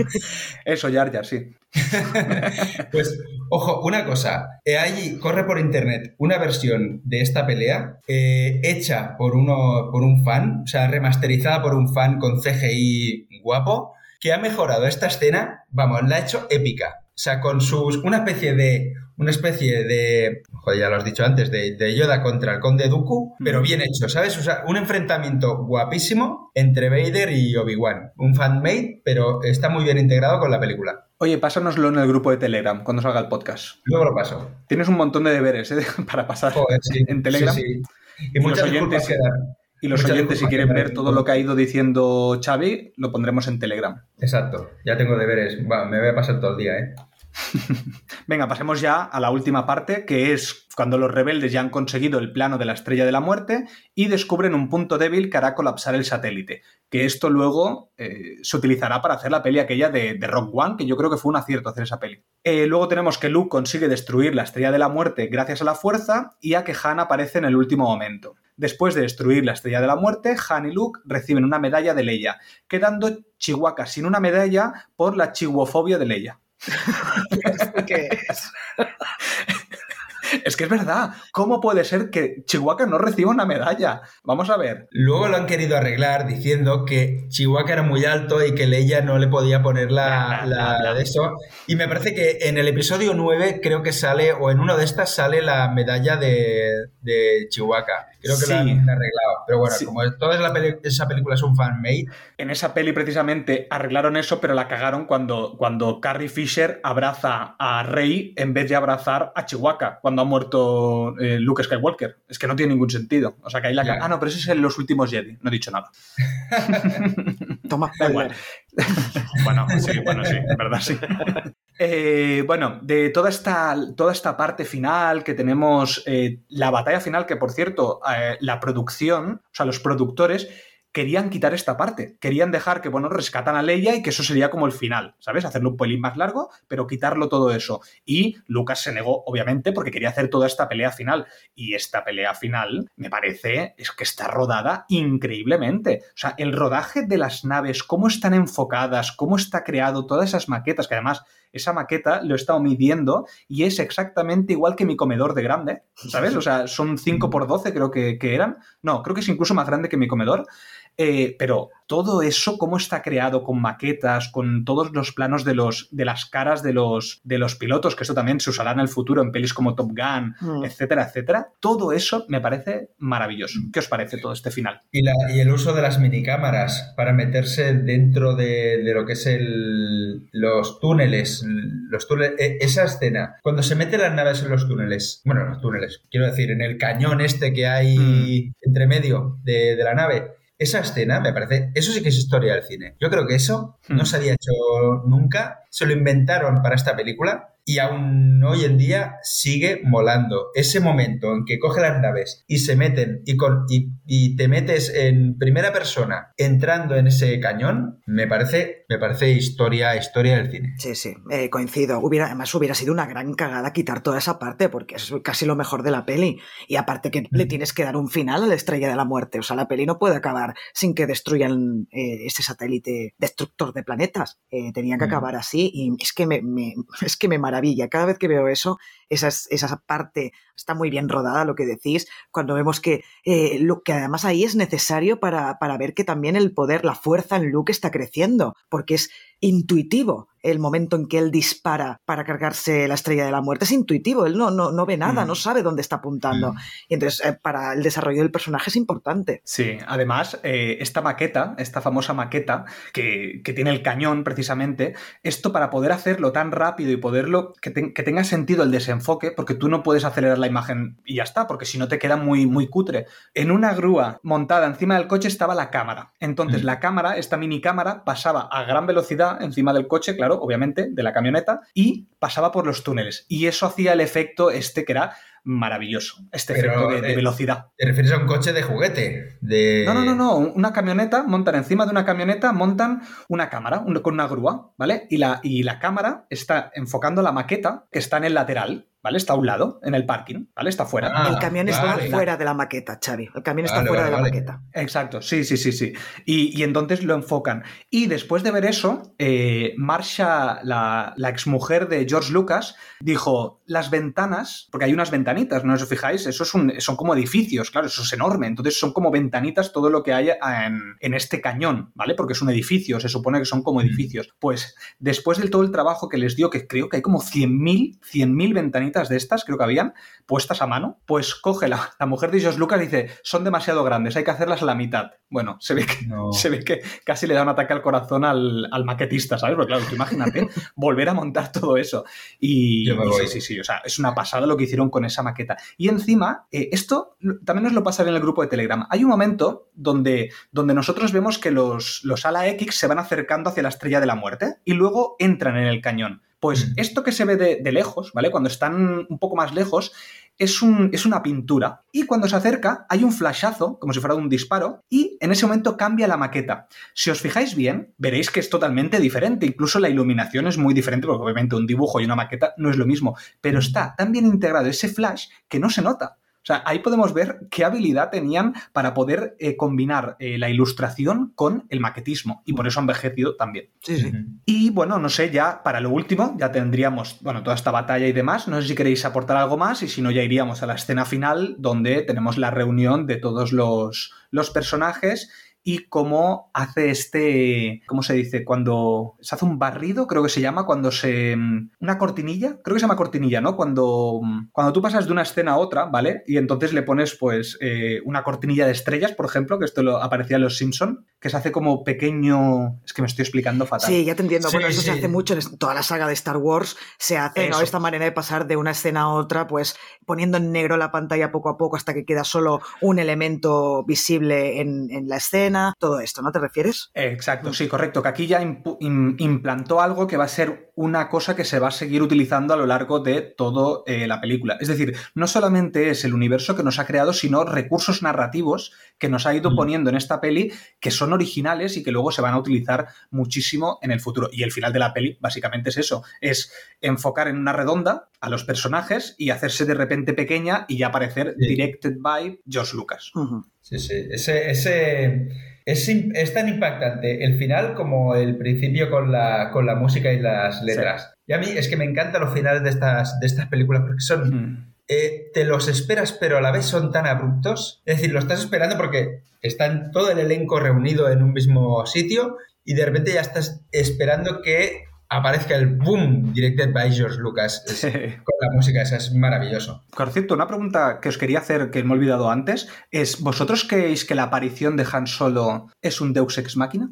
Eso, Jar Jar, sí.
Pues, ojo, una cosa. Hay, corre por internet una versión de esta pelea eh, hecha por, uno, por un fan, o sea, remasterizada por un fan con CGI guapo, que ha mejorado esta escena, vamos, la ha hecho épica. O sea, con sus. una especie de. Una especie de. Joder, ya lo has dicho antes, de, de Yoda contra el Conde Dooku, pero bien hecho, ¿sabes? O sea, un enfrentamiento guapísimo entre Vader y Obi-Wan. Un fanmade, pero está muy bien integrado con la película.
Oye, pásanoslo en el grupo de Telegram cuando salga el podcast.
Luego lo paso.
Tienes un montón de deberes ¿eh? para pasar
Joder, sí,
en Telegram.
sí, sí. Y,
Y
muchas
los oyentes-. Y los
Muchas
oyentes, si quieren ver todo lo que ha ido diciendo Xavi, lo pondremos en Telegram.
Exacto, ya tengo deberes. Me voy a pasar todo el día, ¿eh?
Venga, pasemos ya a la última parte, que es cuando los rebeldes ya han conseguido el plano de la estrella de la muerte y descubren un punto débil que hará colapsar el satélite. Que esto luego eh, se utilizará para hacer la peli aquella de, de Rock One, que yo creo que fue un acierto hacer esa peli. Eh, luego tenemos que Luke consigue destruir la estrella de la muerte gracias a la fuerza y a que Han aparece en el último momento. Después de destruir la estrella de la muerte, Han y Luke reciben una medalla de Leia, quedando Chihuahua sin una medalla por la chihuofobia de Leia.
¿Qué es?
Es que es verdad. ¿Cómo puede ser que Chihuahua no reciba una medalla? Vamos a ver.
Luego lo han querido arreglar diciendo que Chihuahua era muy alto y que Leia no le podía poner la, la- de eso. Y me parece que en el episodio 9 creo que sale, o en uno de estas sale la medalla de, de Chihuahua. Creo que
Sí.
lo han arreglado. Pero bueno,
Sí.
como toda la peli- esa película es un fan-made,
En esa peli precisamente arreglaron eso, pero la cagaron cuando, cuando Carrie Fisher abraza a Rey en vez de abrazar a Chihuahua cuando ha muerto eh, Luke Skywalker. Es que no tiene ningún sentido. O sea que ahí la Ah, no, pero ese es en los últimos Jedi. No he dicho nada.
Toma,
Da igual. bueno, sí, bueno, sí, en verdad sí. Eh, bueno, de toda esta, toda esta parte final que tenemos, eh, la batalla final, que por cierto, eh, la producción, o sea, los productores querían quitar esta parte. Querían dejar que, bueno, rescatan a Leia y que eso sería como el final, ¿sabes? Hacerlo un pelín más largo, pero quitarlo todo eso. Y Lucas se negó, obviamente, porque quería hacer toda esta pelea final. Y esta pelea final, me parece, es que está rodada increíblemente. O sea, el rodaje de las naves, cómo están enfocadas, cómo está creado, todas esas maquetas, que además esa maqueta lo he estado midiendo y es exactamente igual que mi comedor de grande, ¿sabes? O sea, son 5 por 12 creo que, que eran. No, creo que es incluso más grande que mi comedor. Eh, pero todo eso, cómo está creado con maquetas, con todos los planos de, los, de las caras de los, de los pilotos, que eso también se usará en el futuro en pelis como Top Gun,
Mm.
etcétera, etcétera. Todo eso me parece maravilloso. ¿Qué os parece todo este final?
Y, la- y el uso de las minicámaras para meterse dentro de, de lo que es el, los túneles. Los túneles e- esa escena, cuando se meten las naves en los túneles, bueno, en los túneles, quiero decir, en el cañón este que hay
Mm.
entre medio de, de la nave. Esa escena me parece, eso sí que es historia del cine. Yo creo que eso
Mm.
no se había hecho nunca, se lo inventaron para esta película y aún hoy en día sigue molando. Ese momento en que coge las naves y se meten y, con, y, y te metes en primera persona entrando en ese cañón, me parece, me parece historia, historia del cine.
Sí, sí, eh, coincido. Hubiera, además hubiera sido una gran cagada quitar toda esa parte porque es casi lo mejor de la peli. Y aparte que le tienes que dar un final a la estrella de la muerte. O sea, la peli no puede acabar sin que destruyan eh, ese satélite destructor de planetas. Eh, tenía que
Mm.
acabar así y es que me, me- es que me maravilla. Cada vez que veo eso, esa, es- esa parte está muy bien rodada, lo que decís, cuando vemos que, eh, lo que además ahí es necesario para, para ver que también el poder, la fuerza en Luke está creciendo, porque es intuitivo el momento en que él dispara para cargarse la estrella de la muerte. Es intuitivo, él no, no, no ve nada,
Mm.
no sabe dónde está apuntando.
Mm.
Y entonces, eh, para el desarrollo del personaje es importante.
Sí, además, eh, esta maqueta, esta famosa maqueta que, que tiene el cañón precisamente, esto para poder hacerlo tan rápido y poderlo, que, te- que tenga sentido el desenfoque, porque tú no puedes acelerar la imagen y ya está, porque si no te queda muy, muy cutre. En una grúa montada encima del coche estaba la cámara. Entonces
Mm.
la cámara, esta mini cámara, pasaba a gran velocidad encima del coche, claro, obviamente, de la camioneta, y pasaba por los túneles. Y eso hacía el efecto este que era maravilloso, este
Pero,
efecto de- de
eh,
velocidad.
¿Te refieres a un coche de juguete? De...
No, no, no, no. Una camioneta, montan encima de una camioneta, montan una cámara un- con una grúa, ¿vale? Y la, y la cámara está enfocando la maqueta que está en el lateral, ¿vale? Está a un lado, en el parking, ¿vale? Está fuera.
Ah,
el camión está
vale.
fuera de la maqueta, Xavi. El camión está
Vale,
fuera
vale,
de la
vale.
maqueta.
Exacto, sí, sí, sí, sí. Y, y entonces lo enfocan. Y después de ver eso, eh, Marsha, la, la exmujer de George Lucas, dijo, las ventanas, porque hay unas ventanitas, ¿no os fijáis? Eso es un- son como edificios, claro, eso es enorme. Entonces son como ventanitas todo lo que hay en, en este cañón, ¿vale? Porque es un edificio, se supone que son como edificios. Pues después del todo el trabajo que les dio, que creo que hay como 100.000 100.000 ventanitas de estas, creo que habían, puestas a mano, pues coge la, la mujer de George Lucas y dice, son demasiado grandes, hay que hacerlas a la mitad. Bueno, se ve que,
No.
se ve que casi le da un ataque al corazón al, al maquetista, ¿sabes? Porque claro, tú imagínate volver a montar todo eso. Y,
Yo me
y
voy.
sí, sí, sí, o sea, es una pasada lo que hicieron con esa maqueta. Y encima, eh, esto también nos lo pasaré en el grupo de Telegram. Hay un momento donde, donde nosotros vemos que los, los ala X se van acercando hacia la estrella de la muerte y luego entran en el cañón. Pues esto que se ve de, de lejos, ¿vale? Cuando están un poco más lejos, es, un, es una pintura. Y cuando se acerca, hay un flashazo, como si fuera un disparo, y en ese momento cambia la maqueta. Si os fijáis bien, veréis que es totalmente diferente. Incluso la iluminación es muy diferente, porque obviamente un dibujo y una maqueta no es lo mismo. Pero está tan bien integrado ese flash que no se nota. O sea, ahí podemos ver qué habilidad tenían para poder eh, combinar eh, la ilustración con el maquetismo. Y por eso han envejecido también.
Sí, sí.
Y bueno, no sé, ya para lo último, ya tendríamos, bueno, toda esta batalla y demás. No sé si queréis aportar algo más y si no, ya iríamos a la escena final donde tenemos la reunión de todos los, los personajes y cómo hace este, ¿cómo se dice? Cuando se hace un barrido, creo que se llama, cuando se... Una cortinilla, creo que se llama cortinilla, ¿no? Cuando, cuando tú pasas de una escena a otra, ¿vale? Y entonces le pones pues eh, una cortinilla de estrellas, por ejemplo, que esto lo aparecía en Los Simpson, que se hace como pequeño... Es que me estoy explicando fatal.
Sí, ya te entiendo.
Sí,
bueno, eso se hace mucho en toda la saga de Star Wars. Se hace ¿no? Esta manera de pasar de una escena a otra, pues poniendo en negro la pantalla poco a poco hasta que queda solo un elemento visible en, en la escena. Todo esto, ¿no te refieres?
Exacto, sí, correcto. Que aquí ya implantó algo que va a ser una cosa que se va a seguir utilizando a lo largo de toda la película. Es decir, no solamente es el universo que nos ha creado, sino recursos narrativos que nos ha ido
Mm.
poniendo en esta peli que son originales y que luego se van a utilizar muchísimo en el futuro. Y el final de la peli básicamente es eso, es enfocar en una redonda a los personajes y hacerse de repente pequeña y ya aparecer
Sí.
directed by George Lucas.
Sí, sí. Ese, ese es, es tan impactante el final como el principio con la, con la música y las letras. Y a mí es que me encantan los finales de estas, de estas películas porque son.
Mm.
eh, te los esperas, pero a la vez son tan abruptos. Es decir, lo estás esperando porque están todo el elenco reunido en un mismo sitio y de repente ya estás esperando que aparezca el boom directed by George Lucas Es- con la música. Esa es maravilloso.
Por cierto, una pregunta que os quería hacer que me he olvidado antes es, ¿vosotros creéis que la aparición de Han Solo es un Deus Ex Máquina?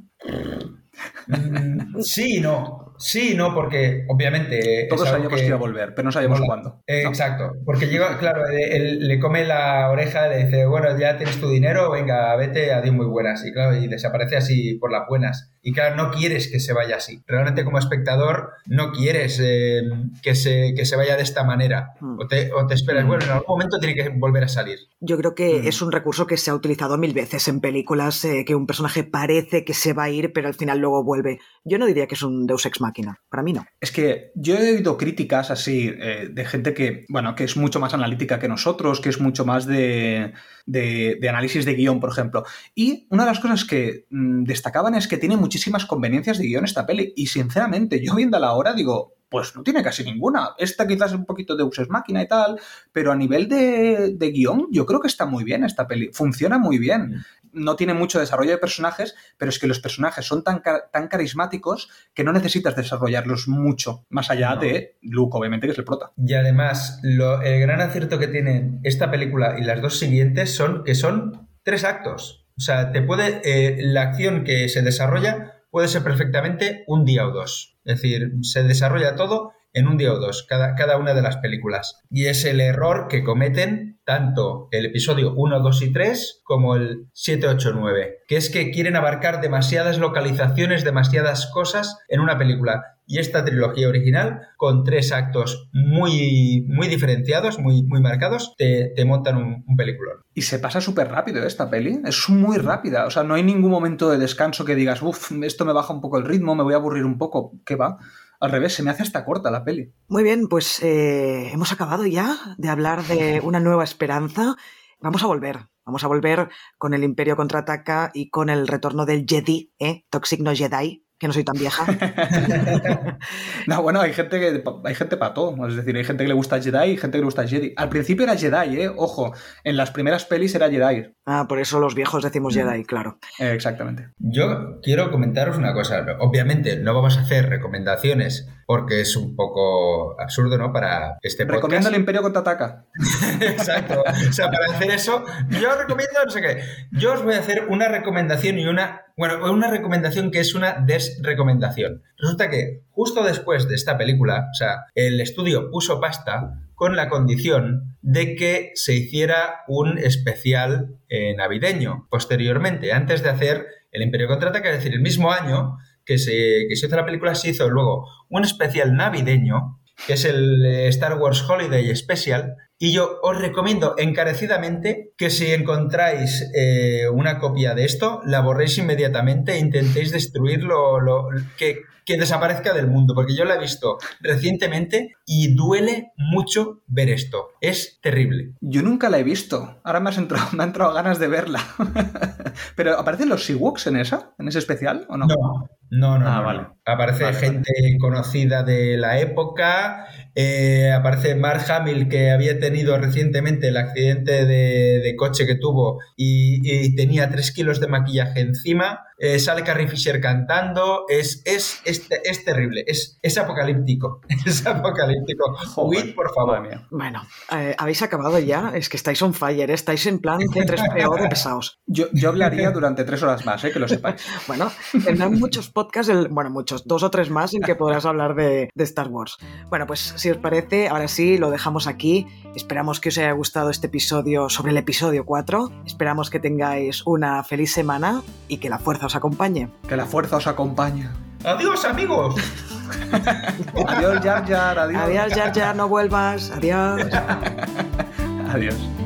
Mm, Sí y no. Sí no, porque obviamente.
Todos sabíamos que... iba a volver, pero no sabíamos
mola.
cuándo.
Eh,
¿no?
Exacto, porque llega, claro, él, él le come la oreja, le dice, bueno, ya tienes tu dinero, venga, vete, adiós muy buenas. Y claro, y desaparece así por las buenas. Y claro, no quieres que se vaya así. Realmente como espectador no quieres eh, que, se, que se vaya de esta manera.
Mm.
O te, o te esperas, bueno, en algún momento tiene que volver a salir.
Yo creo que
Mm.
es un recurso que se ha utilizado mil veces en películas, eh, que un personaje parece que se va a ir, pero al final luego vuelve. Yo no diría que es un Deus Ex Máquina. Para mí no.
Es que yo he oído críticas así eh, de gente que, bueno, que es mucho más analítica que nosotros, que es mucho más de, de- de análisis de guion, por ejemplo. Y una de las cosas que mm, destacaban es que tiene muchísimas conveniencias de guion esta peli. Y sinceramente, yo viéndola ahora digo, pues no tiene casi ninguna. Esta quizás es un poquito de Ex máquina y tal, pero a nivel de, de guion, yo creo que está muy bien esta peli. Funciona muy bien. No tiene mucho desarrollo de personajes, pero es que los personajes son tan, tan carismáticos que no necesitas desarrollarlos mucho, más allá
No.
de Luke, obviamente, que es el prota.
Y además, lo- el gran acierto que tienen esta película y las dos siguientes son que son tres actos. O sea, te puede. eh, la acción que se desarrolla puede ser perfectamente un día o dos. Es decir, se desarrolla todo en un día o dos, cada, cada una de las películas. Y es el error que cometen tanto el episodio 1, 2 y 3 como el 7, 8, 9, que es que quieren abarcar demasiadas localizaciones, demasiadas cosas en una película. Y esta trilogía original, con tres actos muy, muy diferenciados, muy, muy marcados, te, montan un, un peliculón.
Y se pasa súper rápido ¿eh? esta peli. Es muy rápida. O sea, no hay ningún momento de descanso que digas, uff, esto me baja un poco el ritmo, me voy a aburrir un poco. ¿Qué va? Al revés, se me hace hasta corta la peli.
Muy bien, pues eh, hemos acabado ya de hablar de una nueva esperanza. Vamos a volver. Vamos a volver con el Imperio contraataca y con el retorno del Jedi, ¿eh? Toxic no Jedi, que no soy tan vieja.
No, bueno, hay gente que hay gente para todo. Es decir, hay gente que le gusta Jedi y gente que le gusta Jedi. Al principio era Jedi, ¿eh? Ojo, en las primeras pelis era Jedi.
Ah, por eso los viejos decimos Jedi, claro.
Eh, exactamente.
Yo quiero comentaros una cosa. Obviamente no vamos a hacer recomendaciones porque es un poco absurdo, ¿no? Para este podcast.
Recomiendo el Imperio contraataca.
Exacto. O sea, para hacer eso, yo recomiendo, no sé qué. Yo os voy a hacer una recomendación y una. Bueno, una recomendación que es una desrecomendación. Resulta que justo después de esta película, o sea, el estudio puso pasta con la condición de que se hiciera un especial eh, navideño posteriormente, antes de hacer el Imperio Contraataca, es decir, el mismo año que se, que se hizo la película, se hizo luego un especial navideño, que es el eh, Star Wars Holiday Special, y yo os recomiendo encarecidamente que si encontráis eh, una copia de esto, la borréis inmediatamente e intentéis destruirlo, lo, que, que desaparezca del mundo, porque yo la he visto recientemente y duele mucho ver esto. Es terrible.
Yo nunca la he visto. Ahora me, has entrado, me han entrado ganas de verla. Pero ¿aparecen los Ewoks en esa? ¿En ese especial o no?
No, no, no.
Ah,
no,
vale.
Aparece
Vale,
gente conocida de la época. Eh, aparece Mark Hamill, que había tenido recientemente el accidente de, de coche que tuvo y, tenía 3 kilos de maquillaje encima. Eh, sale Carrie Fisher cantando. Es, es, es, es terrible. Es, es apocalíptico. Es apocalíptico. Huid, por favor.
mía.
Bueno, eh, ¿habéis acabado ya? Es que estáis on fire, ¿eh? estáis en plan C3PO de pesados.
Yo, yo hablaría durante tres horas más, ¿eh? que lo sepáis.
Bueno, tendrán muchos podcasts, el- bueno, muchos, dos o tres más en que podrás hablar de, de Star Wars. Bueno, pues si os parece, ahora sí, lo dejamos aquí. Esperamos que os haya gustado este episodio sobre el episodio 4. Esperamos que tengáis una feliz semana y que la fuerza os acompañe.
Que la fuerza os acompañe.
Adiós, amigos.
Adiós, Jar Jar. Adiós.
Adiós, Jar Jar, no vuelvas. Adiós.
Adiós.